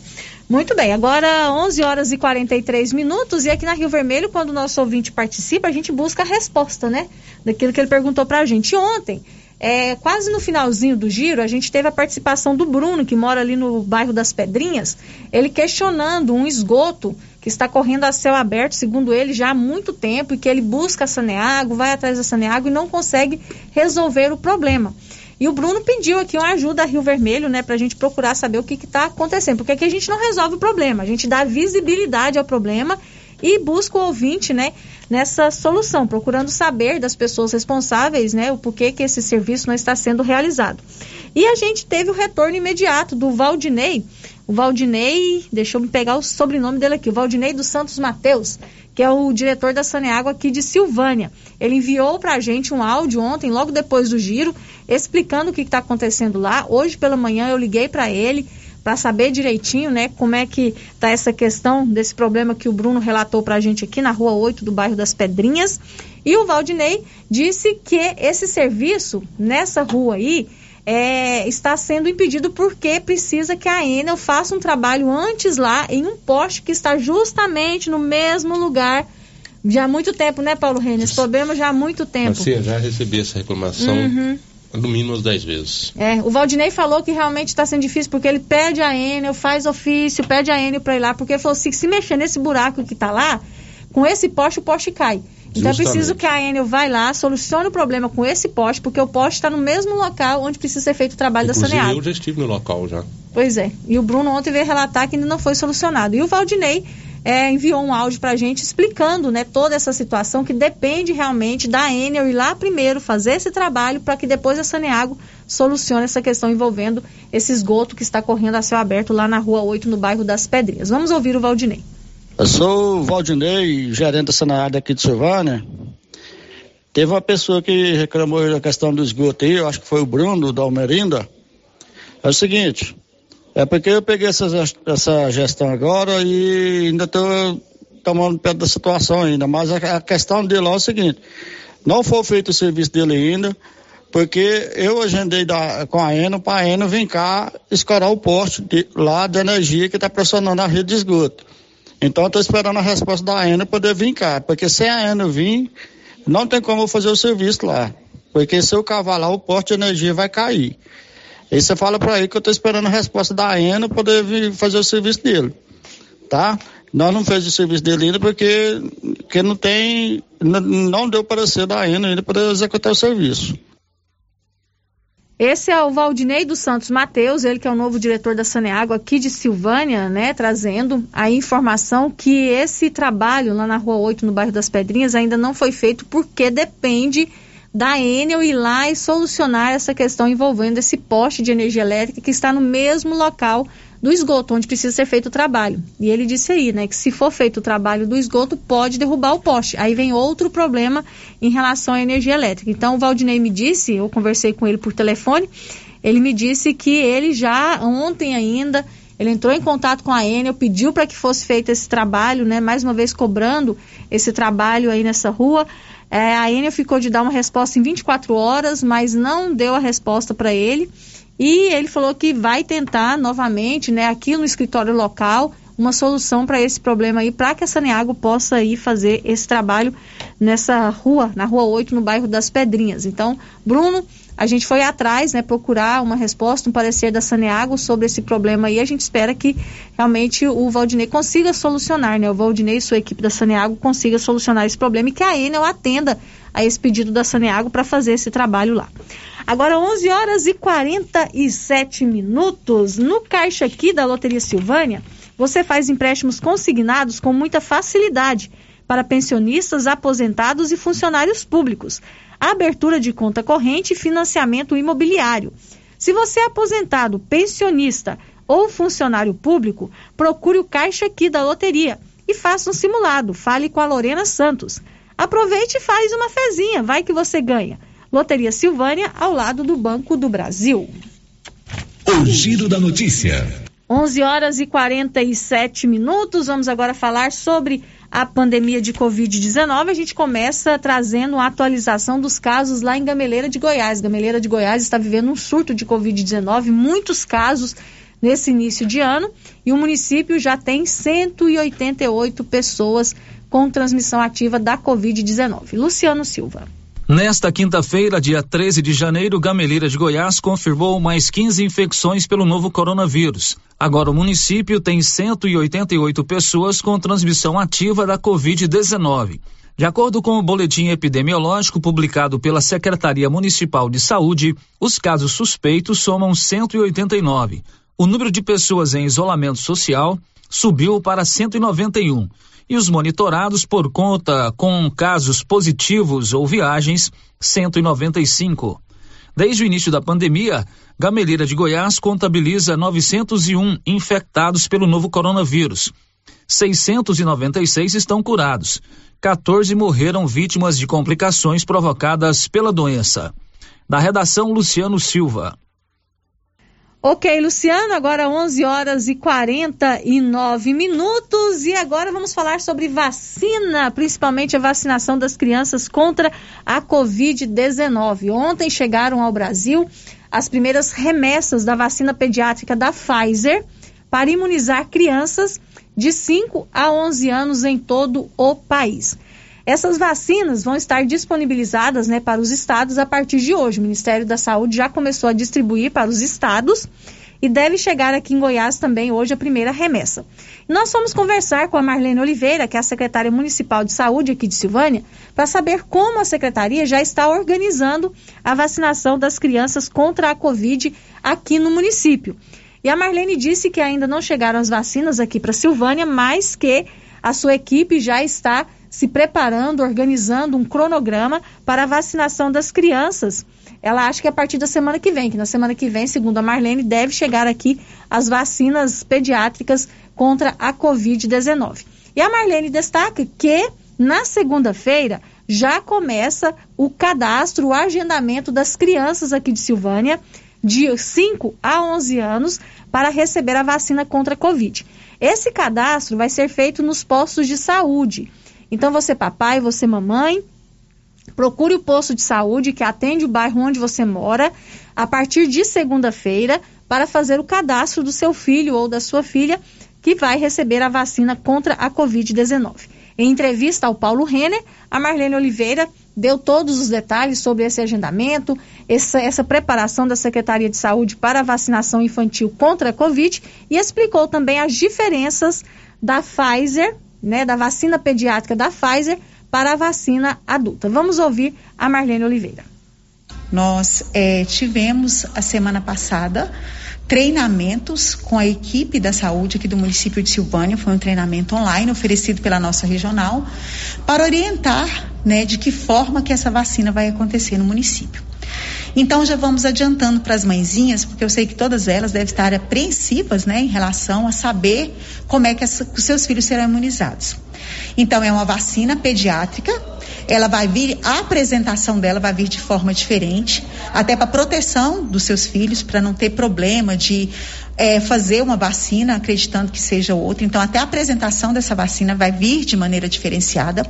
Muito bem, agora 11 horas e 43 minutos e aqui na Rio Vermelho, quando o nosso ouvinte participa, a gente busca a resposta, né? Daquilo que ele perguntou pra gente. E ontem, é, quase no finalzinho do giro, a gente teve a participação do Bruno, que mora ali no bairro das Pedrinhas, ele questionando um esgoto que está correndo a céu aberto, segundo ele, já há muito tempo, e que ele busca a Saneago, vai atrás da Saneago e não consegue resolver o problema. E o Bruno pediu aqui uma ajuda a Rio Vermelho, né, para a gente procurar saber o que está acontecendo. Porque aqui a gente não resolve o problema, a gente dá visibilidade ao problema e busca o ouvinte, né, nessa solução, procurando saber das pessoas responsáveis, né, o porquê que esse serviço não está sendo realizado. E a gente teve o retorno imediato do Valdinei, o Valdinei, deixa eu me pegar o sobrenome dele aqui, o Valdinei dos Santos Mateus, que é o diretor da Saneago aqui de Silvânia. Ele enviou para a gente um áudio ontem, logo depois do giro, explicando o que está acontecendo lá. Hoje pela manhã eu liguei para ele para saber direitinho, né, como é que está essa questão desse problema que o Bruno relatou para a gente aqui na Rua 8 do bairro das Pedrinhas. E o Valdinei disse que esse serviço nessa rua aí é, está sendo impedido porque precisa que a Enel faça um trabalho antes lá em um poste que está justamente no mesmo lugar já há muito tempo, né, Paulo Renes? Esse problema já há muito tempo. Sim, já recebi essa reclamação. Uhum. No mínimo umas 10 vezes. É, o Valdinei falou que realmente está sendo difícil porque ele pede a Enel, faz ofício, pede a Enel para ir lá, porque ele falou assim, se mexer nesse buraco que está lá, com esse poste o poste cai. Então é preciso que a Enel vai lá, solucione o problema com esse poste, porque o poste está no mesmo local onde precisa ser feito o trabalho Inclusive, da Saneago. eu já estive no local já. Pois é. E o Bruno ontem veio relatar que ainda não foi solucionado. E o Valdinei é, enviou um áudio para a gente explicando né, toda essa situação que depende realmente da Enel ir lá primeiro fazer esse trabalho para que depois a Saneago solucione essa questão envolvendo esse esgoto que está correndo a céu aberto lá na rua 8, no bairro das Pedrinhas. Vamos ouvir o Valdinei. Eu sou o Valdinei, gerente da Saneago aqui de Silvânia. Teve uma pessoa que reclamou da questão do esgoto aí, eu acho que foi o Bruno da Almerinda. É o seguinte, é porque eu peguei essa, essa gestão agora e ainda estou tomando pé da situação ainda. Mas a, a, questão dele é o seguinte: não foi feito o serviço dele ainda, porque eu agendei da, com a Eno para a Eno vir cá escorar o poste de, lá de energia que está pressionando a rede de esgoto. Então estou esperando a resposta da Eno poder vir cá, porque sem a Eno vir, não tem como eu fazer o serviço lá. Porque se eu cavar lá, o poste de energia vai cair. Aí você fala para ele que eu estou esperando a resposta da para poder vir fazer o serviço dele. Tá? Nós não fez o serviço dele ainda porque, porque não tem, não, deu parecer da ENA ainda para executar o serviço. Esse é o Valdinei dos Santos Mateus, ele que é o novo diretor da Saneago aqui de Silvânia, né, trazendo a informação que esse trabalho lá na Rua 8, no bairro das Pedrinhas, ainda não foi feito porque depende da Enel ir lá e solucionar essa questão envolvendo esse poste de energia elétrica que está no mesmo local do esgoto, onde precisa ser feito o trabalho. E ele disse aí, né, que se for feito o trabalho do esgoto, pode derrubar o poste. Aí vem outro problema em relação à energia elétrica. Então, o Valdinei me disse, eu conversei com ele por telefone, ele me disse que ele já ontem ainda ele entrou em contato com a Enel, pediu para que fosse feito esse trabalho, né? Mais uma vez cobrando esse trabalho aí nessa rua. É, a Enel ficou de dar uma resposta em 24 horas, mas não deu a resposta para ele. E ele falou que vai tentar novamente, né, aqui no escritório local, uma solução para esse problema aí, para que a Saneago possa ir fazer esse trabalho nessa rua, na rua 8, no bairro das Pedrinhas. Então, Bruno, a gente foi atrás, né, procurar uma resposta, um parecer da Saneago sobre esse problema aí. A gente espera que realmente o Valdinei consiga solucionar, né? O Valdinei e sua equipe da Saneago consiga solucionar esse problema e que a Enel atenda a esse pedido da Saneago para fazer esse trabalho lá. Agora 11 horas e 47 minutos no caixa aqui da Loteria Silvânia. Você faz empréstimos consignados com muita facilidade para pensionistas, aposentados e funcionários públicos abertura de conta corrente e financiamento imobiliário. Se você é aposentado, pensionista ou funcionário público, procure o caixa aqui da loteria e faça um simulado. Fale com a Lorena Santos. Aproveite e faz uma fezinha, vai que você ganha. Loteria Silvânia, ao lado do Banco do Brasil. O giro da notícia. 11 horas e 47 minutos. Vamos agora falar sobre a pandemia de Covid-19, a gente começa trazendo a atualização dos casos lá em Gameleira de Goiás. Gameleira de Goiás está vivendo um surto de Covid-19, muitos casos nesse início de ano, e o município já tem 188 pessoas com transmissão ativa da Covid-19. Luciano Silva. Nesta quinta-feira, dia 13 de janeiro, Gameleira de Goiás confirmou mais 15 infecções pelo novo coronavírus. Agora o município tem 188 pessoas com transmissão ativa da Covid-19. De acordo com o boletim epidemiológico publicado pela Secretaria Municipal de Saúde, os casos suspeitos somam 189. O número de pessoas em isolamento social subiu para 191 e os monitorados por conta com casos positivos ou viagens 195. Desde o início da pandemia, Gameleira de Goiás contabiliza 901 infectados pelo novo coronavírus. 696 estão curados. 14 morreram vítimas de complicações provocadas pela doença. Da redação Luciano Silva. Ok, Luciano, agora 11 horas e 49 minutos e agora vamos falar sobre vacina, principalmente a vacinação das crianças contra a Covid-19. Ontem chegaram ao Brasil as primeiras remessas da vacina pediátrica da Pfizer para imunizar crianças de 5 a 11 anos em todo o país. Essas vacinas vão estar disponibilizadas né, para os estados a partir de hoje. O Ministério da Saúde já começou a distribuir para os estados e deve chegar aqui em Goiás também hoje a primeira remessa. Nós fomos conversar com a Marlene Oliveira, que é a secretária municipal de saúde aqui de Silvânia, para saber como a secretaria já está organizando a vacinação das crianças contra a Covid aqui no município. E a Marlene disse que ainda não chegaram as vacinas aqui para Silvânia, mas que a sua equipe já está se preparando, organizando um cronograma para a vacinação das crianças ela acha que é a partir da semana que vem, que na semana que vem, segundo a Marlene, deve chegar aqui as vacinas pediátricas contra a Covid-19. E a Marlene destaca que na segunda-feira já começa o cadastro, o agendamento das crianças aqui de Silvânia, de 5 a 11 anos, para receber a vacina contra a Covid. Esse cadastro vai ser feito nos postos de saúde. Então, você, papai, você, mamãe, Procure o posto de saúde que atende o bairro onde você mora a partir de segunda-feira para fazer o cadastro do seu filho ou da sua filha que vai receber a vacina contra a Covid-19. Em entrevista ao Paulo Renner, a Marlene Oliveira deu todos os detalhes sobre esse agendamento, essa, essa, preparação da Secretaria de Saúde para a vacinação infantil contra a Covid e explicou também as diferenças da Pfizer, né, da vacina pediátrica da Pfizer para a vacina adulta. Vamos ouvir a Marlene Oliveira. Nós é, tivemos a semana passada treinamentos com a equipe da saúde aqui do município de Silvânia. Foi um treinamento online oferecido pela nossa regional para orientar né, de que forma que essa vacina vai acontecer no município. Então já vamos adiantando para as mãezinhas, porque eu sei que todas elas devem estar apreensivas, né, em relação a saber como é que os seus filhos serão imunizados. Então é uma vacina pediátrica, ela vai vir, a apresentação dela vai vir de forma diferente, até para proteção dos seus filhos, para não ter problema de é, fazer uma vacina acreditando que seja outra. Então, até a apresentação dessa vacina vai vir de maneira diferenciada.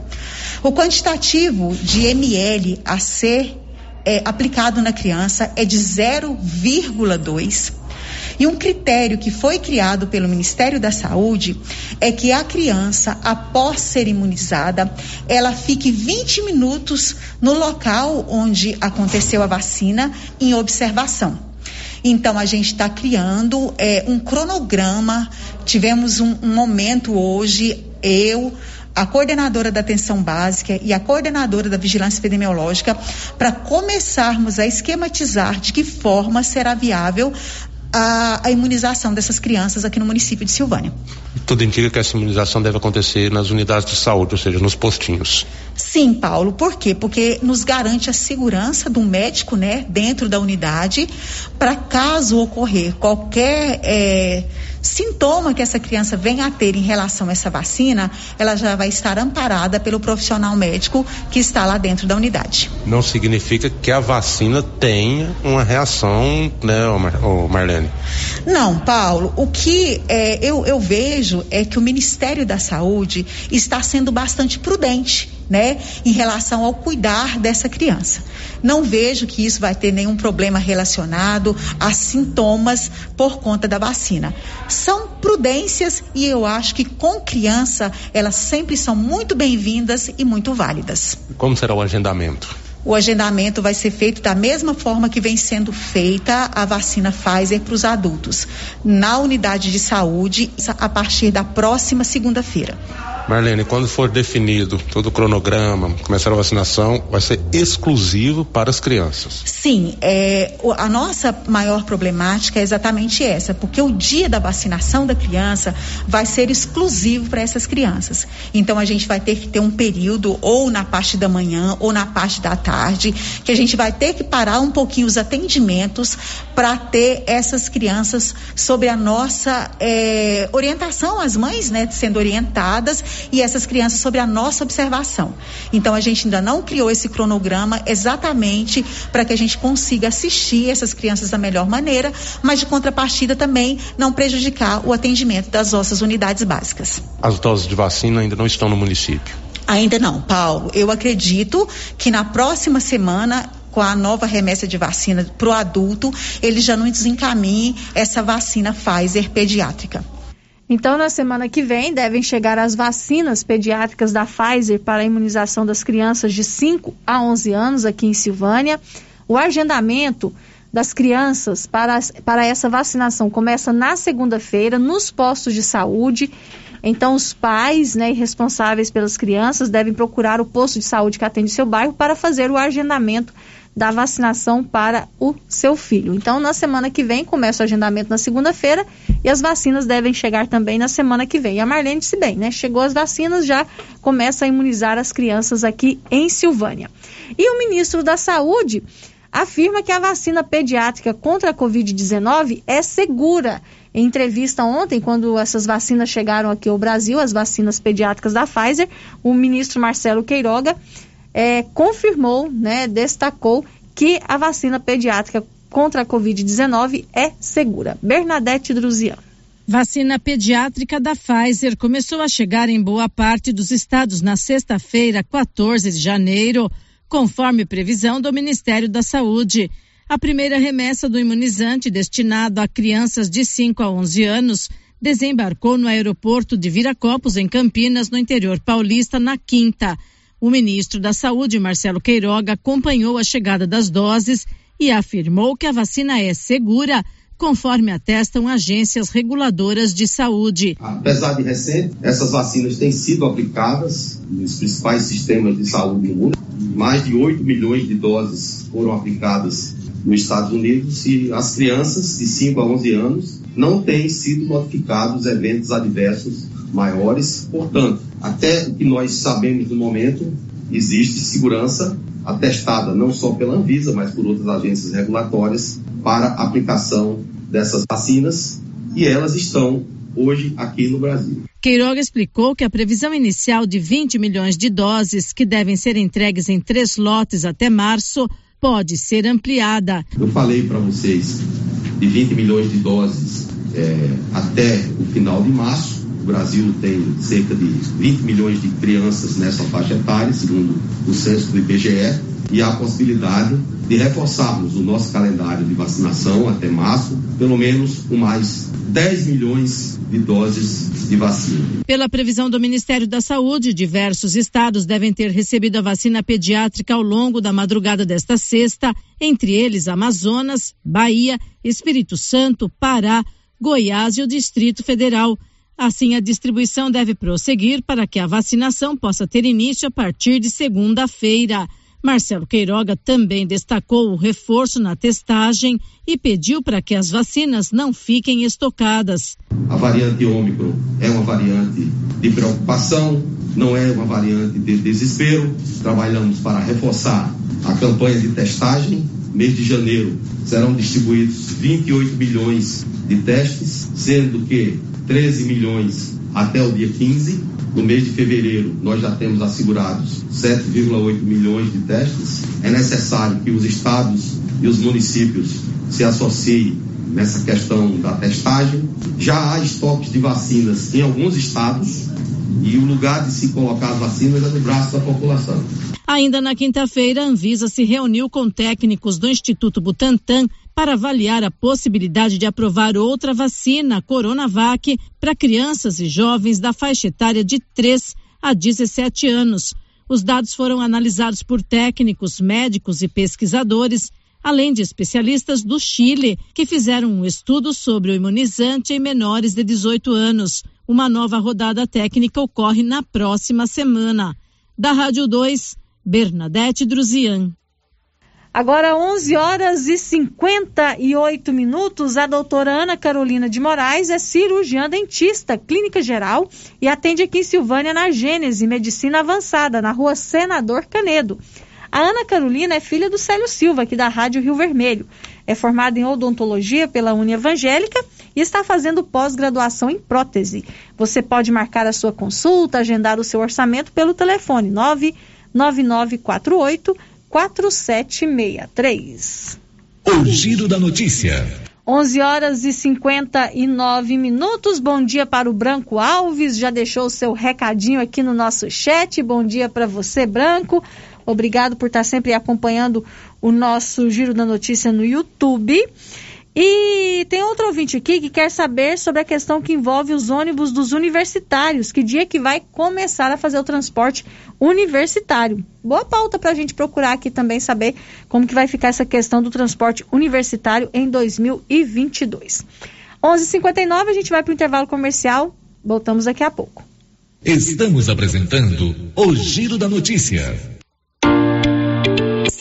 O quantitativo de ml a ser é, aplicado na criança é de 0,2. E um critério que foi criado pelo Ministério da Saúde é que a criança, após ser imunizada, ela fique 20 minutos no local onde aconteceu a vacina em observação. Então a gente está criando é, um cronograma. Tivemos um, um momento hoje, eu, a coordenadora da atenção básica e a coordenadora da vigilância epidemiológica para começarmos a esquematizar de que forma será viável a, a, imunização dessas crianças aqui no município de Silvânia. Tudo indica que essa imunização deve acontecer nas unidades de saúde, ou seja, nos postinhos. Sim, Paulo. Por quê? Porque nos garante a segurança do médico, né, dentro da unidade, para caso ocorrer qualquer é, sintoma que essa criança venha a ter em relação a essa vacina, ela já vai estar amparada pelo profissional médico que está lá dentro da unidade. Não significa que a vacina tenha uma reação, né, Marlene? Não, Paulo. O que é, eu, eu vejo é que o Ministério da Saúde está sendo bastante prudente né, em relação ao cuidar dessa criança. Não vejo que isso vai ter nenhum problema relacionado a sintomas por conta da vacina. São prudências e eu acho que com criança elas sempre são muito bem-vindas e muito válidas. Como será o agendamento? O agendamento vai ser feito da mesma forma que vem sendo feita a vacina Pfizer para os adultos, na unidade de saúde, a partir da próxima segunda-feira. Marlene, quando for definido todo o cronograma, começar a vacinação, vai ser exclusivo para as crianças? Sim, é, a nossa maior problemática é exatamente essa, porque o dia da vacinação da criança vai ser exclusivo para essas crianças. Então a gente vai ter que ter um período, ou na parte da manhã, ou na parte da tarde, que a gente vai ter que parar um pouquinho os atendimentos para ter essas crianças sobre a nossa é, orientação, as mães, né, sendo orientadas e essas crianças sobre a nossa observação. Então a gente ainda não criou esse cronograma exatamente para que a gente consiga assistir essas crianças da melhor maneira, mas de contrapartida também não prejudicar o atendimento das nossas unidades básicas. As doses de vacina ainda não estão no município. Ainda não, Paulo. Eu acredito que na próxima semana com a nova remessa de vacina para o adulto, ele já não desencaminhe essa vacina Pfizer pediátrica. Então, na semana que vem, devem chegar as vacinas pediátricas da Pfizer para a imunização das crianças de 5 a 11 anos aqui em Silvânia. O agendamento das crianças para, para essa vacinação começa na segunda-feira nos postos de saúde. Então, os pais né, responsáveis pelas crianças devem procurar o posto de saúde que atende seu bairro para fazer o agendamento da vacinação para o seu filho. Então, na semana que vem, começa o agendamento na segunda-feira e as vacinas devem chegar também na semana que vem. E a Marlene disse bem, né? Chegou as vacinas, já começa a imunizar as crianças aqui em Silvânia. E o ministro da Saúde afirma que a vacina pediátrica contra a Covid-19 é segura. Em entrevista ontem, quando essas vacinas chegaram aqui ao Brasil, as vacinas pediátricas da Pfizer, o ministro Marcelo Queiroga é, confirmou, né, destacou que a vacina pediátrica contra a Covid-19 é segura. Bernadette Druzian. Vacina pediátrica da Pfizer começou a chegar em boa parte dos estados na sexta-feira, 14 de janeiro, conforme previsão do Ministério da Saúde. A primeira remessa do imunizante destinado a crianças de 5 a 11 anos desembarcou no aeroporto de Viracopos, em Campinas, no interior paulista, na quinta. O ministro da Saúde, Marcelo Queiroga, acompanhou a chegada das doses e afirmou que a vacina é segura, conforme atestam agências reguladoras de saúde. Apesar de recente, essas vacinas têm sido aplicadas nos principais sistemas de saúde do mundo. Mais de 8 milhões de doses foram aplicadas nos Estados Unidos e as crianças de 5 a 11 anos não têm sido notificados eventos adversos maiores. Portanto, até o que nós sabemos no momento, existe segurança atestada não só pela Anvisa, mas por outras agências regulatórias para aplicação dessas vacinas e elas estão hoje aqui no Brasil. Queiroga explicou que a previsão inicial de 20 milhões de doses, que devem ser entregues em três lotes até março, pode ser ampliada. Eu falei para vocês de 20 milhões de doses é, até o final de março. Brasil tem cerca de 20 milhões de crianças nessa faixa etária, segundo o censo do IBGE, e há a possibilidade de reforçarmos o nosso calendário de vacinação até março, pelo menos com mais 10 milhões de doses de vacina. Pela previsão do Ministério da Saúde, diversos estados devem ter recebido a vacina pediátrica ao longo da madrugada desta sexta, entre eles Amazonas, Bahia, Espírito Santo, Pará, Goiás e o Distrito Federal. Assim, a distribuição deve prosseguir para que a vacinação possa ter início a partir de segunda-feira. Marcelo Queiroga também destacou o reforço na testagem e pediu para que as vacinas não fiquem estocadas. A variante Ômicron é uma variante de preocupação, não é uma variante de desespero. Trabalhamos para reforçar a campanha de testagem. Mês de janeiro serão distribuídos 28 milhões de testes, sendo que 13 milhões até o dia 15. No mês de fevereiro, nós já temos assegurados 7,8 milhões de testes. É necessário que os estados e os municípios se associem nessa questão da testagem. Já há estoques de vacinas em alguns estados e o lugar de se colocar as vacinas é no braço da população. Ainda na quinta-feira, a Anvisa se reuniu com técnicos do Instituto Butantan para avaliar a possibilidade de aprovar outra vacina, Coronavac, para crianças e jovens da faixa etária de 3 a 17 anos. Os dados foram analisados por técnicos, médicos e pesquisadores, além de especialistas do Chile, que fizeram um estudo sobre o imunizante em menores de 18 anos. Uma nova rodada técnica ocorre na próxima semana. Da Rádio 2, Bernadette Druzian. Agora 11 horas e 58 minutos, a doutora Ana Carolina de Moraes é cirurgiã dentista, clínica geral e atende aqui em Silvânia na Gênese Medicina Avançada, na rua Senador Canedo. A Ana Carolina é filha do Célio Silva, aqui da Rádio Rio Vermelho. É formada em odontologia pela Uni Evangélica e está fazendo pós-graduação em prótese. Você pode marcar a sua consulta, agendar o seu orçamento pelo telefone 99948 4763. O Giro da Notícia. 11 horas e 59 minutos. Bom dia para o Branco Alves. Já deixou o seu recadinho aqui no nosso chat. Bom dia para você, Branco. Obrigado por estar sempre acompanhando o nosso Giro da Notícia no YouTube. E tem outro ouvinte aqui que quer saber sobre a questão que envolve os ônibus dos universitários. Que dia que vai começar a fazer o transporte universitário? Boa pauta para a gente procurar aqui também saber como que vai ficar essa questão do transporte universitário em 2022. 11:59 a gente vai para o intervalo comercial. Voltamos daqui a pouco. Estamos apresentando o Giro da Notícia.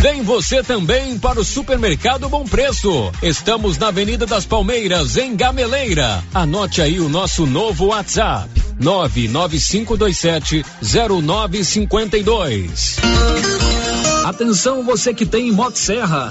Vem você também para o Supermercado Bom Preço. Estamos na Avenida das Palmeiras, em Gameleira. Anote aí o nosso novo WhatsApp: 99527 0952. Atenção você que tem Motosserra.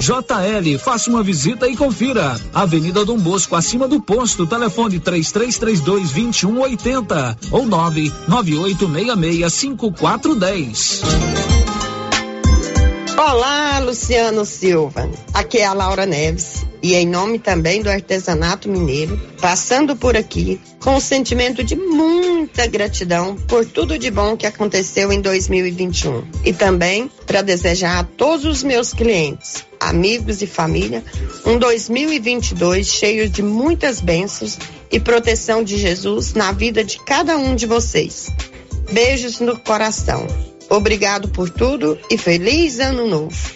JL, faça uma visita e confira. Avenida Dom Bosco, acima do posto, telefone 3332 2180 ou 99866 5410. Olá, Luciano Silva. Aqui é a Laura Neves e em nome também do artesanato mineiro, passando por aqui com o sentimento de muita gratidão por tudo de bom que aconteceu em 2021 e também para desejar a todos os meus clientes, amigos e família um 2022 cheio de muitas bênçãos e proteção de Jesus na vida de cada um de vocês. Beijos no coração. Obrigado por tudo e feliz ano novo.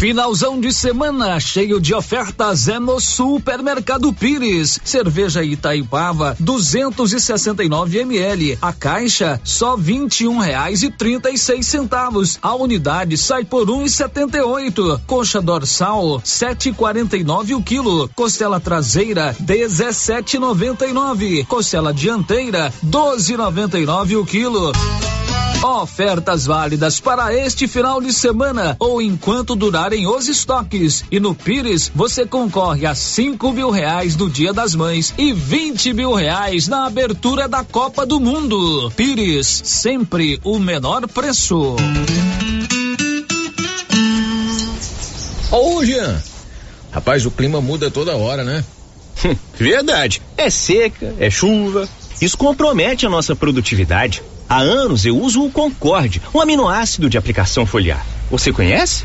Finalzão de semana cheio de ofertas é no Supermercado Pires. Cerveja Itaipava 269 ml. A caixa só vinte e um reais e trinta e seis centavos. A unidade sai por um e setenta e oito. Coxa dorsal sete e quarenta e nove o quilo. Costela traseira dezessete noventa e nove. Costela dianteira doze noventa e nove o quilo. Ofertas válidas para este final de semana ou enquanto durarem os estoques. E no Pires você concorre a cinco mil reais no Dia das Mães e vinte mil reais na abertura da Copa do Mundo. Pires, sempre o menor preço. Ô, Jean. Rapaz, o clima muda toda hora, né? Verdade. É seca, é chuva. Isso compromete a nossa produtividade. Há anos eu uso o Concorde, um aminoácido de aplicação foliar. Você conhece?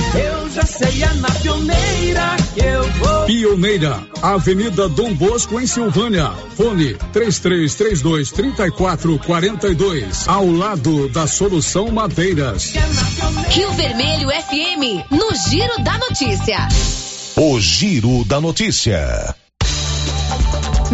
Eu já sei, é na pioneira que eu vou. Pioneira, Avenida Dom Bosco, em Silvânia. Fone 3332 3442. Ao lado da Solução Madeiras. Rio Vermelho FM, no Giro da Notícia. O Giro da Notícia.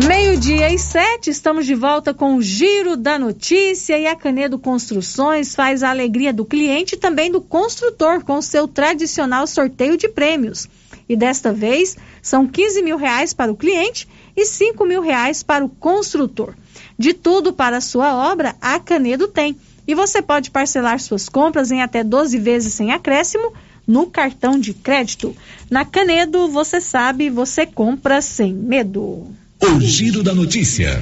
Meio-dia e sete, estamos de volta com o Giro da Notícia e a Canedo Construções faz a alegria do cliente e também do construtor com seu tradicional sorteio de prêmios. E desta vez são 15 mil reais para o cliente e 5 mil reais para o construtor. De tudo para a sua obra, a Canedo tem. E você pode parcelar suas compras em até 12 vezes sem acréscimo no cartão de crédito. Na Canedo, você sabe, você compra sem medo. O Giro da Notícia.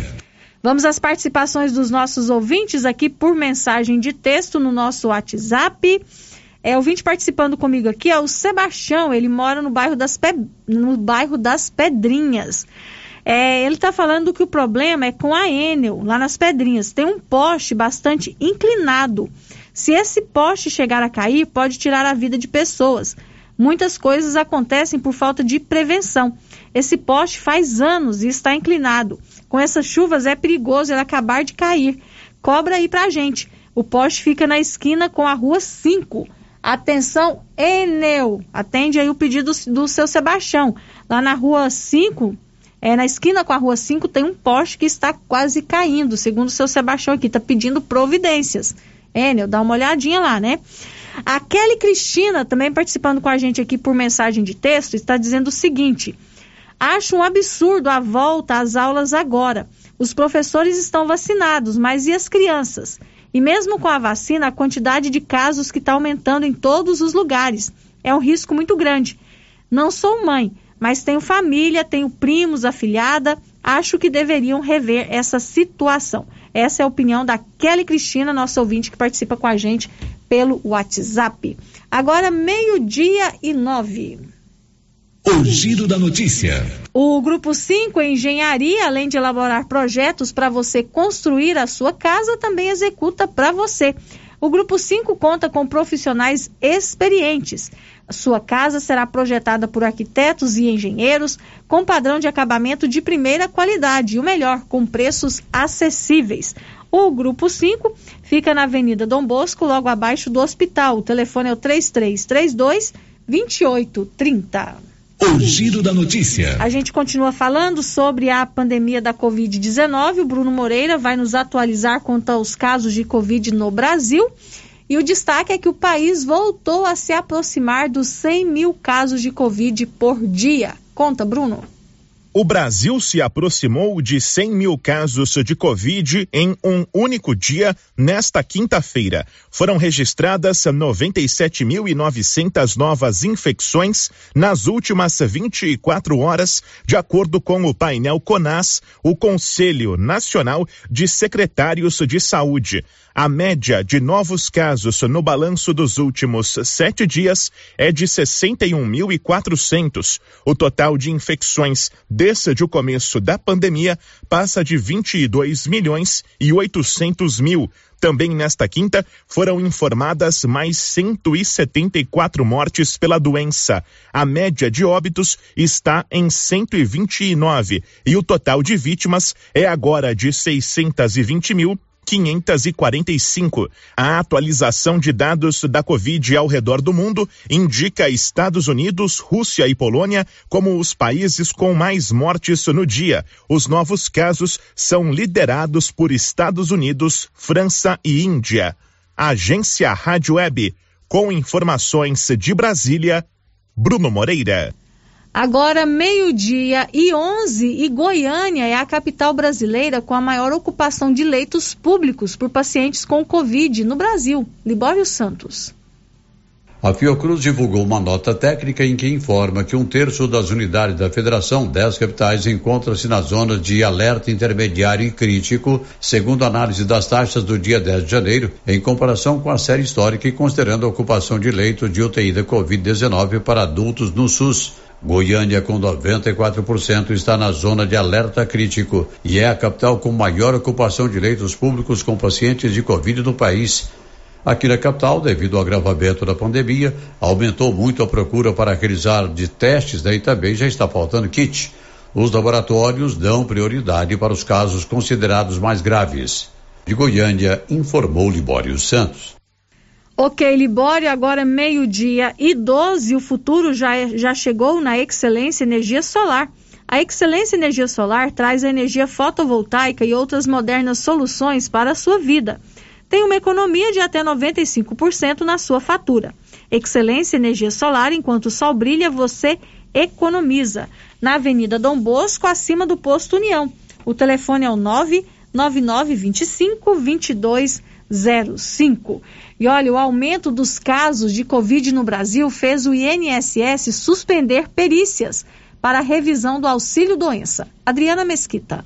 Vamos às participações dos nossos ouvintes aqui por mensagem de texto no nosso WhatsApp. É, ouvinte participando comigo aqui é o Sebastião, ele mora no bairro das, Pe... no bairro das Pedrinhas. É, ele está falando que o problema é com a Enel, lá nas Pedrinhas. Tem um poste bastante inclinado. Se esse poste chegar a cair, pode tirar a vida de pessoas. Muitas coisas acontecem por falta de prevenção. Esse poste faz anos e está inclinado. Com essas chuvas é perigoso ele acabar de cair. Cobra aí pra gente. O poste fica na esquina com a rua 5. Atenção, Enel. Atende aí o pedido do seu Sebastião. Lá na rua 5, é, na esquina com a rua 5, tem um poste que está quase caindo, segundo o seu Sebastião aqui. Está pedindo providências. Enel, dá uma olhadinha lá, né? A Kelly Cristina, também participando com a gente aqui por mensagem de texto, está dizendo o seguinte: acho um absurdo a volta às aulas agora. Os professores estão vacinados, mas e as crianças? E mesmo com a vacina, a quantidade de casos que está aumentando em todos os lugares é um risco muito grande. Não sou mãe, mas tenho família, tenho primos, afilhada. Acho que deveriam rever essa situação. Essa é a opinião da Kelly Cristina, nossa ouvinte que participa com a gente pelo WhatsApp. Agora, meio-dia e nove. O giro da notícia. O Grupo 5 Engenharia, além de elaborar projetos para você construir a sua casa, também executa para você. O Grupo 5 conta com profissionais experientes. A sua casa será projetada por arquitetos e engenheiros com padrão de acabamento de primeira qualidade e o melhor, com preços acessíveis. O Grupo 5 fica na Avenida Dom Bosco, logo abaixo do hospital. O telefone é o 3332 2830. O giro da notícia. A gente continua falando sobre a pandemia da Covid-19. O Bruno Moreira vai nos atualizar quanto aos casos de Covid no Brasil. E o destaque é que o país voltou a se aproximar dos 100 mil casos de Covid por dia. Conta, Bruno. O Brasil se aproximou de 100 mil casos de Covid em um único dia nesta quinta-feira. Foram registradas 97.900 novas infecções nas últimas 24 horas, de acordo com o painel CONAS, o Conselho Nacional de Secretários de Saúde. A média de novos casos no balanço dos últimos sete dias é de 61.400. O total de infecções desde o começo da pandemia passa de 22 milhões e 800 mil. Também nesta quinta foram informadas mais 174 mortes pela doença. A média de óbitos está em 129 e o total de vítimas é agora de 620 mil 545. A atualização de dados da Covid ao redor do mundo indica Estados Unidos, Rússia e Polônia como os países com mais mortes no dia. Os novos casos são liderados por Estados Unidos, França e Índia. Agência Rádio Web, com informações de Brasília, Bruno Moreira. Agora, meio-dia e 11, e Goiânia é a capital brasileira com a maior ocupação de leitos públicos por pacientes com Covid no Brasil. Libório Santos. A Fiocruz divulgou uma nota técnica em que informa que um terço das unidades da Federação, 10 capitais, encontra-se na zona de alerta intermediário e crítico, segundo a análise das taxas do dia 10 de janeiro, em comparação com a série histórica e considerando a ocupação de leitos de UTI da Covid-19 para adultos no SUS. Goiânia, com 94%, está na zona de alerta crítico e é a capital com maior ocupação de leitos públicos com pacientes de Covid no país. Aqui na capital, devido ao agravamento da pandemia, aumentou muito a procura para realizar de testes, daí também já está faltando kit. Os laboratórios dão prioridade para os casos considerados mais graves. De Goiânia, informou Libório Santos. Ok, Libório, agora meio-dia e 12, o futuro já, é, já chegou na Excelência Energia Solar. A Excelência Energia Solar traz a energia fotovoltaica e outras modernas soluções para a sua vida. Tem uma economia de até 95% na sua fatura. Excelência Energia Solar, enquanto o sol brilha, você economiza. Na Avenida Dom Bosco, acima do posto União. O telefone é o 99925 2205. E olha, o aumento dos casos de Covid no Brasil fez o INSS suspender perícias para a revisão do auxílio doença. Adriana Mesquita.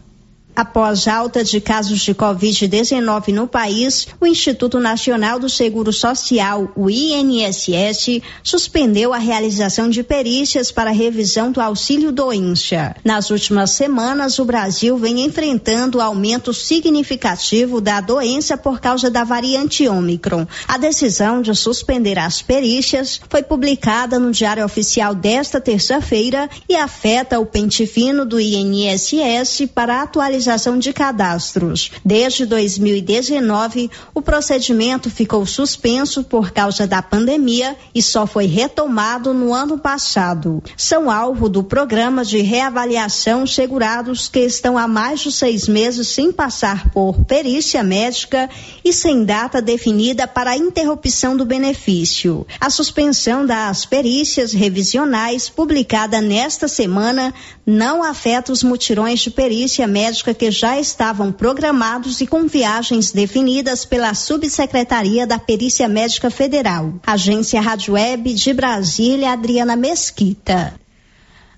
Após alta de casos de Covid-19 no país, o Instituto Nacional do Seguro Social, o INSS, suspendeu a realização de perícias para revisão do auxílio doença. Nas últimas semanas, o Brasil vem enfrentando aumento significativo da doença por causa da variante Ômicron. A decisão de suspender as perícias foi publicada no Diário Oficial desta terça-feira e afeta o pente fino do INSS para atualizar atualização de cadastros. Desde 2019, o procedimento ficou suspenso por causa da pandemia e só foi retomado no ano passado. São alvo do programa de reavaliação segurados que estão há mais de seis meses sem passar por perícia médica e sem data definida para a interrupção do benefício. A suspensão das perícias revisionais, publicada nesta semana, não afeta os mutirões de perícia médica que já estavam programados e com viagens definidas pela Subsecretaria da Perícia Médica Federal. Agência Rádio Web de Brasília, Adriana Mesquita.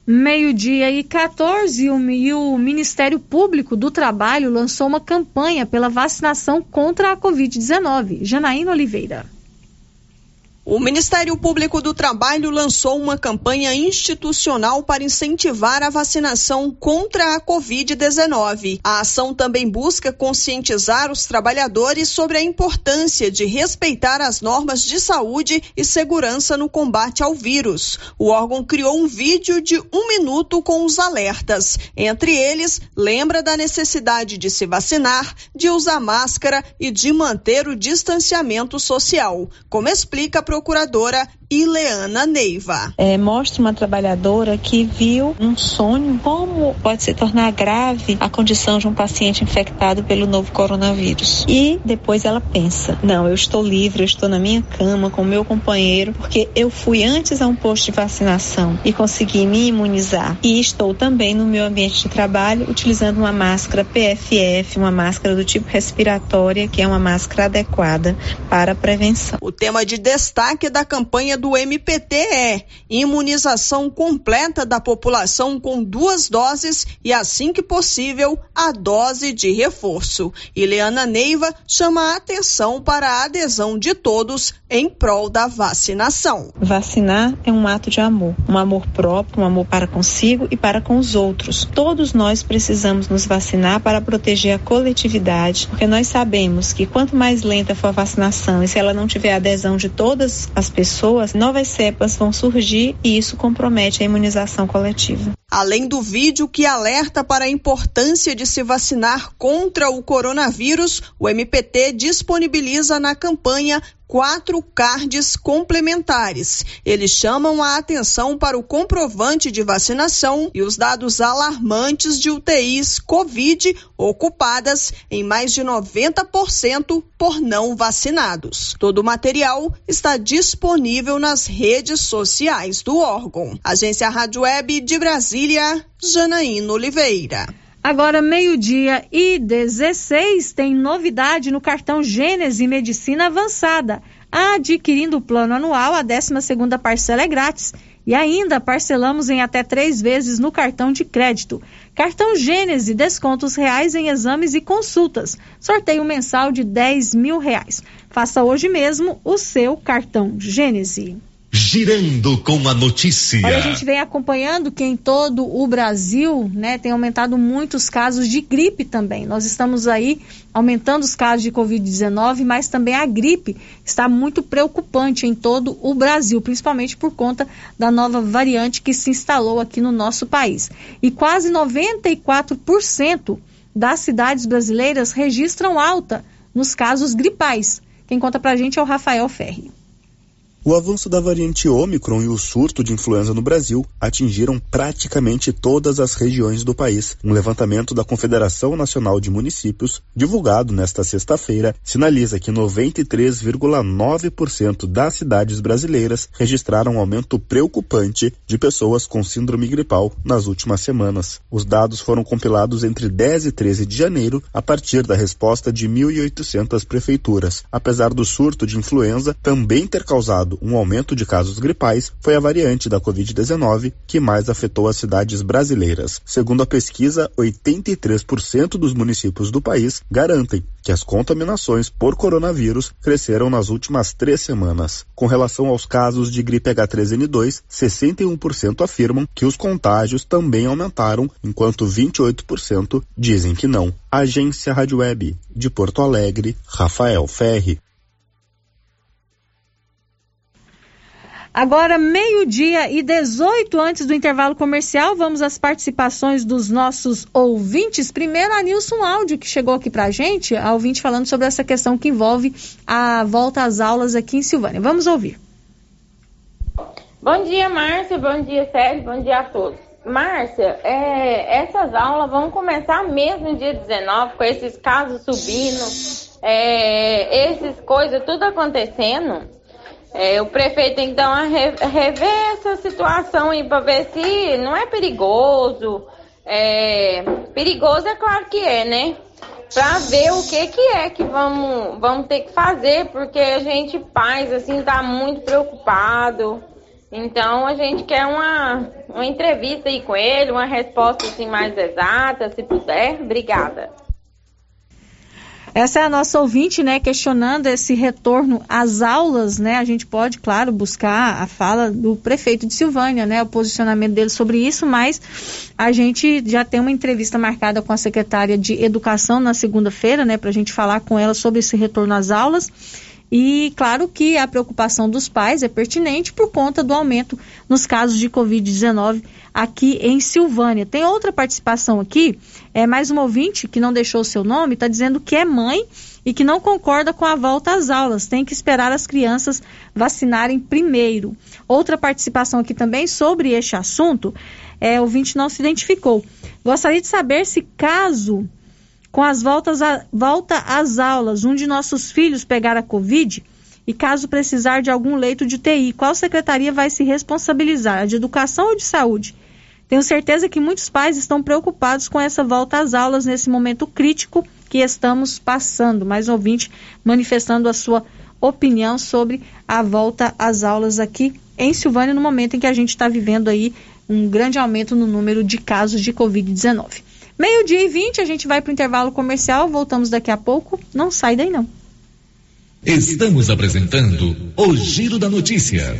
Meio-dia e 14, e o Ministério Público do Trabalho lançou uma campanha pela vacinação contra a Covid-19. Janaína Oliveira. O Ministério Público do Trabalho lançou uma campanha institucional para incentivar a vacinação contra a Covid-19. A ação também busca conscientizar os trabalhadores sobre a importância de respeitar as normas de saúde e segurança no combate ao vírus. O órgão criou um vídeo de um minuto com os alertas. Entre eles, lembra da necessidade de se vacinar, de usar máscara e de manter o distanciamento social. Como explica a procuradora Ileana Neiva. É, mostra uma trabalhadora que viu um sonho como pode se tornar grave a condição de um paciente infectado pelo novo coronavírus. E depois ela pensa: não, eu estou livre, eu estou na minha cama com o meu companheiro, porque eu fui antes a um posto de vacinação e consegui me imunizar. E estou também no meu ambiente de trabalho utilizando uma máscara PFF, uma máscara do tipo respiratória, que é uma máscara adequada para a prevenção. O tema de destaque da campanha do MPT é imunização completa da população com duas doses e, assim que possível, a dose de reforço. Ileana Neiva chama a atenção para a adesão de todos em prol da vacinação. Vacinar é um ato de amor, um amor próprio, um amor para consigo e para com os outros. Todos nós precisamos nos vacinar para proteger a coletividade, porque nós sabemos que quanto mais lenta for a vacinação e se ela não tiver adesão de todas as pessoas, novas cepas vão surgir e isso compromete a imunização coletiva. Além do vídeo que alerta para a importância de se vacinar contra o coronavírus, o MPT disponibiliza na campanha quatro cards complementares. Eles chamam a atenção para o comprovante de vacinação e os dados alarmantes de UTIs Covid ocupadas em mais de 90% por não vacinados. Todo o material está disponível nas redes sociais do órgão. Agência Rádio Web de Brasília, Janaína Oliveira. Agora, meio-dia e 16, tem novidade no cartão Gênese Medicina Avançada. Adquirindo o plano anual, a 12 parcela é grátis. E ainda parcelamos em até três vezes no cartão de crédito. Cartão Gênese, descontos reais em exames e consultas. Sorteio mensal de 10 mil reais. Faça hoje mesmo o seu cartão Gênese. Girando com a notícia. Olha, a gente vem acompanhando que em todo o Brasil, né, tem aumentado muitos casos de gripe também. Nós estamos aí aumentando os casos de Covid-19, mas também a gripe está muito preocupante em todo o Brasil, principalmente por conta da nova variante que se instalou aqui no nosso país. E quase 94% das cidades brasileiras registram alta nos casos gripais. Quem conta pra gente é o Rafael Ferri. O avanço da variante Ômicron e o surto de influenza no Brasil atingiram praticamente todas as regiões do país. Um levantamento da Confederação Nacional de Municípios, divulgado nesta sexta-feira, sinaliza que 93,9% das cidades brasileiras registraram um aumento preocupante de pessoas com síndrome gripal nas últimas semanas. Os dados foram compilados entre 10 e 13 de janeiro, a partir da resposta de 1.800 prefeituras. Apesar do surto de influenza também ter causado um aumento de casos gripais, foi a variante da Covid-19 que mais afetou as cidades brasileiras. Segundo a pesquisa, 83% dos municípios do país garantem que as contaminações por coronavírus cresceram nas últimas três semanas. Com relação aos casos de gripe H3N2, 61% afirmam que os contágios também aumentaram, enquanto 28% dizem que não. Agência Rádio Web de Porto Alegre, Rafael Ferri. Agora, meio-dia e 18 antes do intervalo comercial, vamos às participações dos nossos ouvintes. Primeiro, a Nilson Áudio, que chegou aqui pra gente, a ouvinte falando sobre essa questão que envolve a volta às aulas aqui em Silvânia. Vamos ouvir. Bom dia, Márcia. Bom dia, Sérgio. Bom dia a todos. Márcia, é, essas aulas vão começar mesmo dia 19, com esses casos subindo, é, esses coisas tudo acontecendo. É, o prefeito tem que dar uma rever essa situação aí para ver se não é perigoso. É, perigoso é claro que é, né? Para ver o que que é que vamos, vamos ter que fazer, porque a gente, pais, assim, tá muito preocupado. Então a gente quer uma, uma entrevista aí com ele, uma resposta assim mais exata, se puder. Obrigada. Essa é a nossa ouvinte, né, questionando esse retorno às aulas, né? A gente pode, claro, buscar a fala do prefeito de Silvânia, né, o posicionamento dele sobre isso, mas a gente já tem uma entrevista marcada com a secretária de Educação na segunda-feira, né, para a gente falar com ela sobre esse retorno às aulas. E claro que a preocupação dos pais é pertinente por conta do aumento nos casos de Covid-19 aqui em Silvânia. Tem outra participação aqui, é mais um ouvinte que não deixou o seu nome, está dizendo que é mãe e que não concorda com a volta às aulas. Tem que esperar as crianças vacinarem primeiro. Outra participação aqui também sobre este assunto, é, o ouvinte não se identificou. Gostaria de saber se caso com as voltas a, volta às aulas, um de nossos filhos pegar a Covid e caso precisar de algum leito de TI, qual secretaria vai se responsabilizar? A de educação ou de saúde? Tenho certeza que muitos pais estão preocupados com essa volta às aulas nesse momento crítico que estamos passando. Mais ouvinte manifestando a sua opinião sobre a volta às aulas aqui em Silvânia, no momento em que a gente está vivendo aí um grande aumento no número de casos de Covid-19. Meio-dia e 20, a gente vai para o intervalo comercial, voltamos daqui a pouco. Não sai daí não. Estamos apresentando o Giro da Notícia.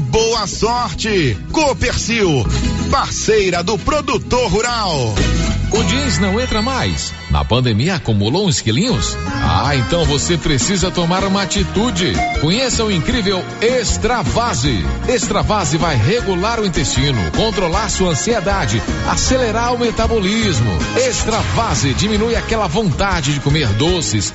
boa sorte. Copercil, parceira do produtor rural. O jeans não entra mais. Na pandemia acumulou uns quilinhos? Ah, então você precisa tomar uma atitude. Conheça o incrível Extravase. Extravase vai regular o intestino, controlar sua ansiedade, acelerar o metabolismo. Extravase diminui aquela vontade de comer doces,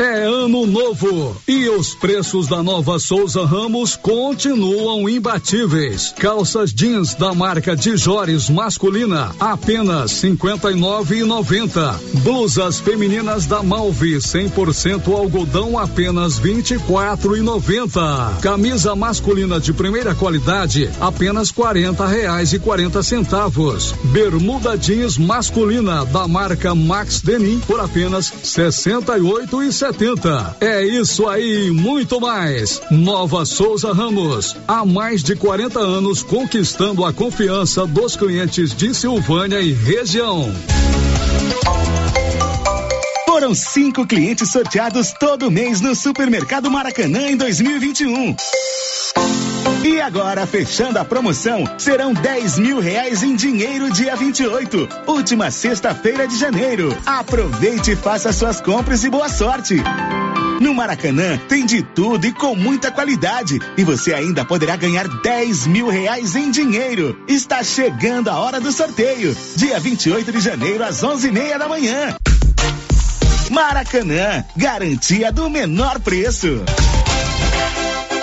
É ano novo e os preços da nova Souza Ramos continuam imbatíveis. Calças jeans da marca Dijores masculina apenas 59,90. Blusas femininas da Malve 100% algodão apenas 24,90. Camisa masculina de primeira qualidade apenas 40 reais e 40 centavos. Bermuda jeans masculina da marca Max Denim por apenas 68 e 70. É isso aí, muito mais. Nova Souza Ramos, há mais de 40 anos conquistando a confiança dos clientes de Silvânia e região. Foram cinco clientes sorteados todo mês no Supermercado Maracanã em 2021. E agora, fechando a promoção, serão 10 mil reais em dinheiro dia 28, última sexta-feira de janeiro. Aproveite e faça suas compras e boa sorte. No Maracanã tem de tudo e com muita qualidade. E você ainda poderá ganhar 10 mil reais em dinheiro. Está chegando a hora do sorteio. Dia 28 de janeiro, às 11 e meia da manhã. Maracanã, garantia do menor preço.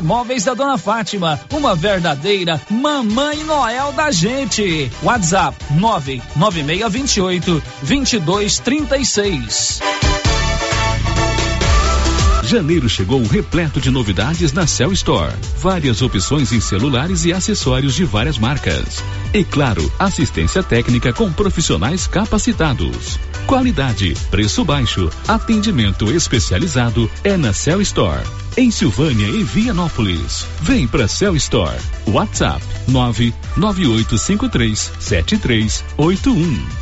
Móveis da Dona Fátima, uma verdadeira mamãe Noel da gente. WhatsApp 99628 2236. Janeiro chegou repleto de novidades na Cell Store. Várias opções em celulares e acessórios de várias marcas. E claro, assistência técnica com profissionais capacitados. Qualidade, preço baixo, atendimento especializado é na Cell Store. Em Silvânia e Vianópolis. Vem pra Cell Store. WhatsApp 99853 7381.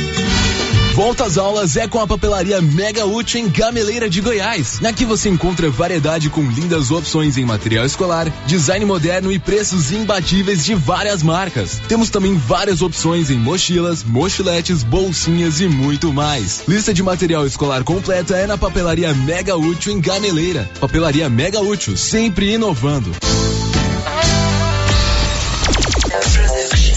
Volta às aulas é com a papelaria Mega Útil em Gameleira de Goiás. Aqui você encontra variedade com lindas opções em material escolar, design moderno e preços imbatíveis de várias marcas. Temos também várias opções em mochilas, mochiletes, bolsinhas e muito mais. Lista de material escolar completa é na papelaria Mega Útil em Gameleira. Papelaria Mega Útil, sempre inovando.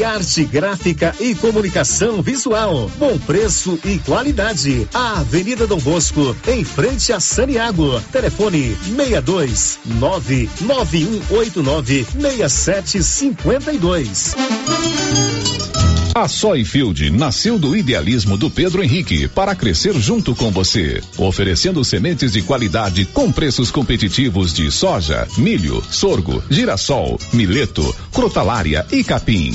Criarte Gráfica e Comunicação Visual. Bom preço e qualidade. A Avenida Dom Bosco, em frente a Saniago. Telefone 62 99189 6752. A Soyfield nasceu do idealismo do Pedro Henrique para crescer junto com você, oferecendo sementes de qualidade com preços competitivos de soja, milho, sorgo, girassol, mileto, crotalária e capim.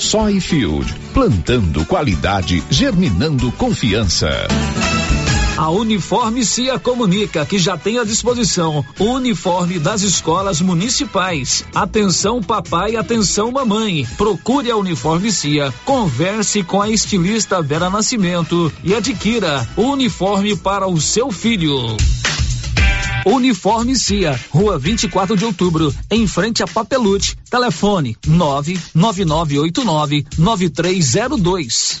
Soyfield, plantando qualidade, germinando confiança. A Uniforme Cia comunica que já tem à disposição o uniforme das escolas municipais. Atenção papai, atenção mamãe. Procure a Uniforme Cia, converse com a estilista Vera Nascimento e adquira o uniforme para o seu filho. Uniforme Cia, Rua 24 de Outubro, em frente a Papelute. Telefone 99989 9302.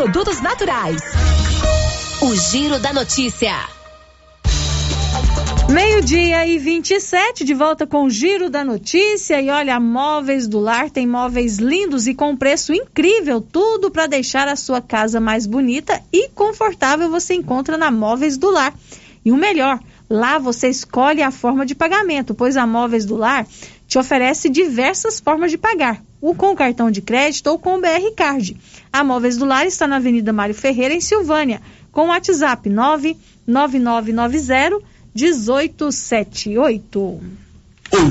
naturais. O Giro da Notícia. Meio-dia e 27, de volta com o Giro da Notícia. E olha, Móveis do Lar tem móveis lindos e com preço incrível. Tudo para deixar a sua casa mais bonita e confortável você encontra na Móveis do Lar. E o melhor, lá você escolhe a forma de pagamento, pois a Móveis do Lar te oferece diversas formas de pagar ou com cartão de crédito ou com o BR Card. A Móveis do Lar está na Avenida Mário Ferreira, em Silvânia, com o WhatsApp 99990 1878. O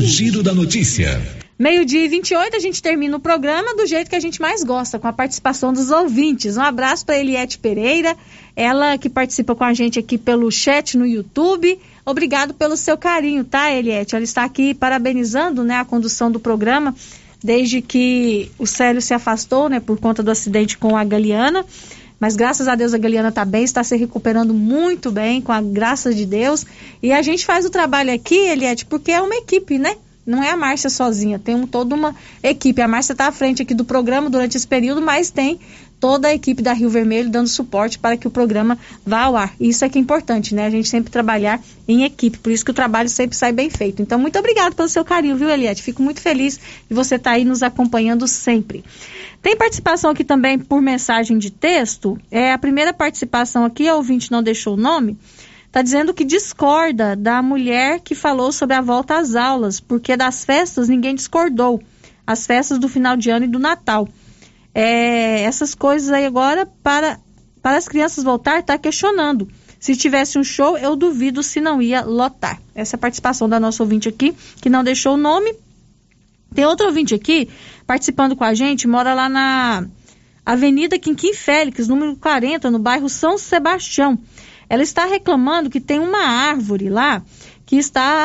Giro da Notícia. Meio-dia e 28, a gente termina o programa do jeito que a gente mais gosta, com a participação dos ouvintes. Um abraço para Eliette Pereira, ela que participa com a gente aqui pelo chat no YouTube. Obrigado pelo seu carinho, tá, Eliette? Ela está aqui parabenizando né, a condução do programa desde que o Célio se afastou, né, por conta do acidente com a Galeana. Mas graças a Deus a Galeana está bem, está se recuperando muito bem, com a graça de Deus. E a gente faz o trabalho aqui, Eliette, porque é uma equipe, né? Não é a Márcia sozinha, tem um, toda uma equipe. A Márcia está à frente aqui do programa durante esse período, mas tem toda a equipe da Rio Vermelho dando suporte para que o programa vá ao ar. Isso é que é importante, né? A gente sempre trabalhar em equipe, por isso que o trabalho sempre sai bem feito. Então, muito obrigado pelo seu carinho, viu, Eliette? Fico muito feliz de você estar tá aí nos acompanhando sempre. Tem participação aqui também por mensagem de texto. É a primeira participação aqui, a ouvinte não deixou o nome. Está dizendo que discorda da mulher que falou sobre a volta às aulas, porque das festas ninguém discordou. As festas do final de ano e do Natal é, essas coisas aí agora para, para as crianças voltar, está questionando. Se tivesse um show, eu duvido se não ia lotar. Essa é a participação da nossa ouvinte aqui, que não deixou o nome. Tem outro ouvinte aqui, participando com a gente, mora lá na Avenida Quinquim Félix, número 40, no bairro São Sebastião. Ela está reclamando que tem uma árvore lá que está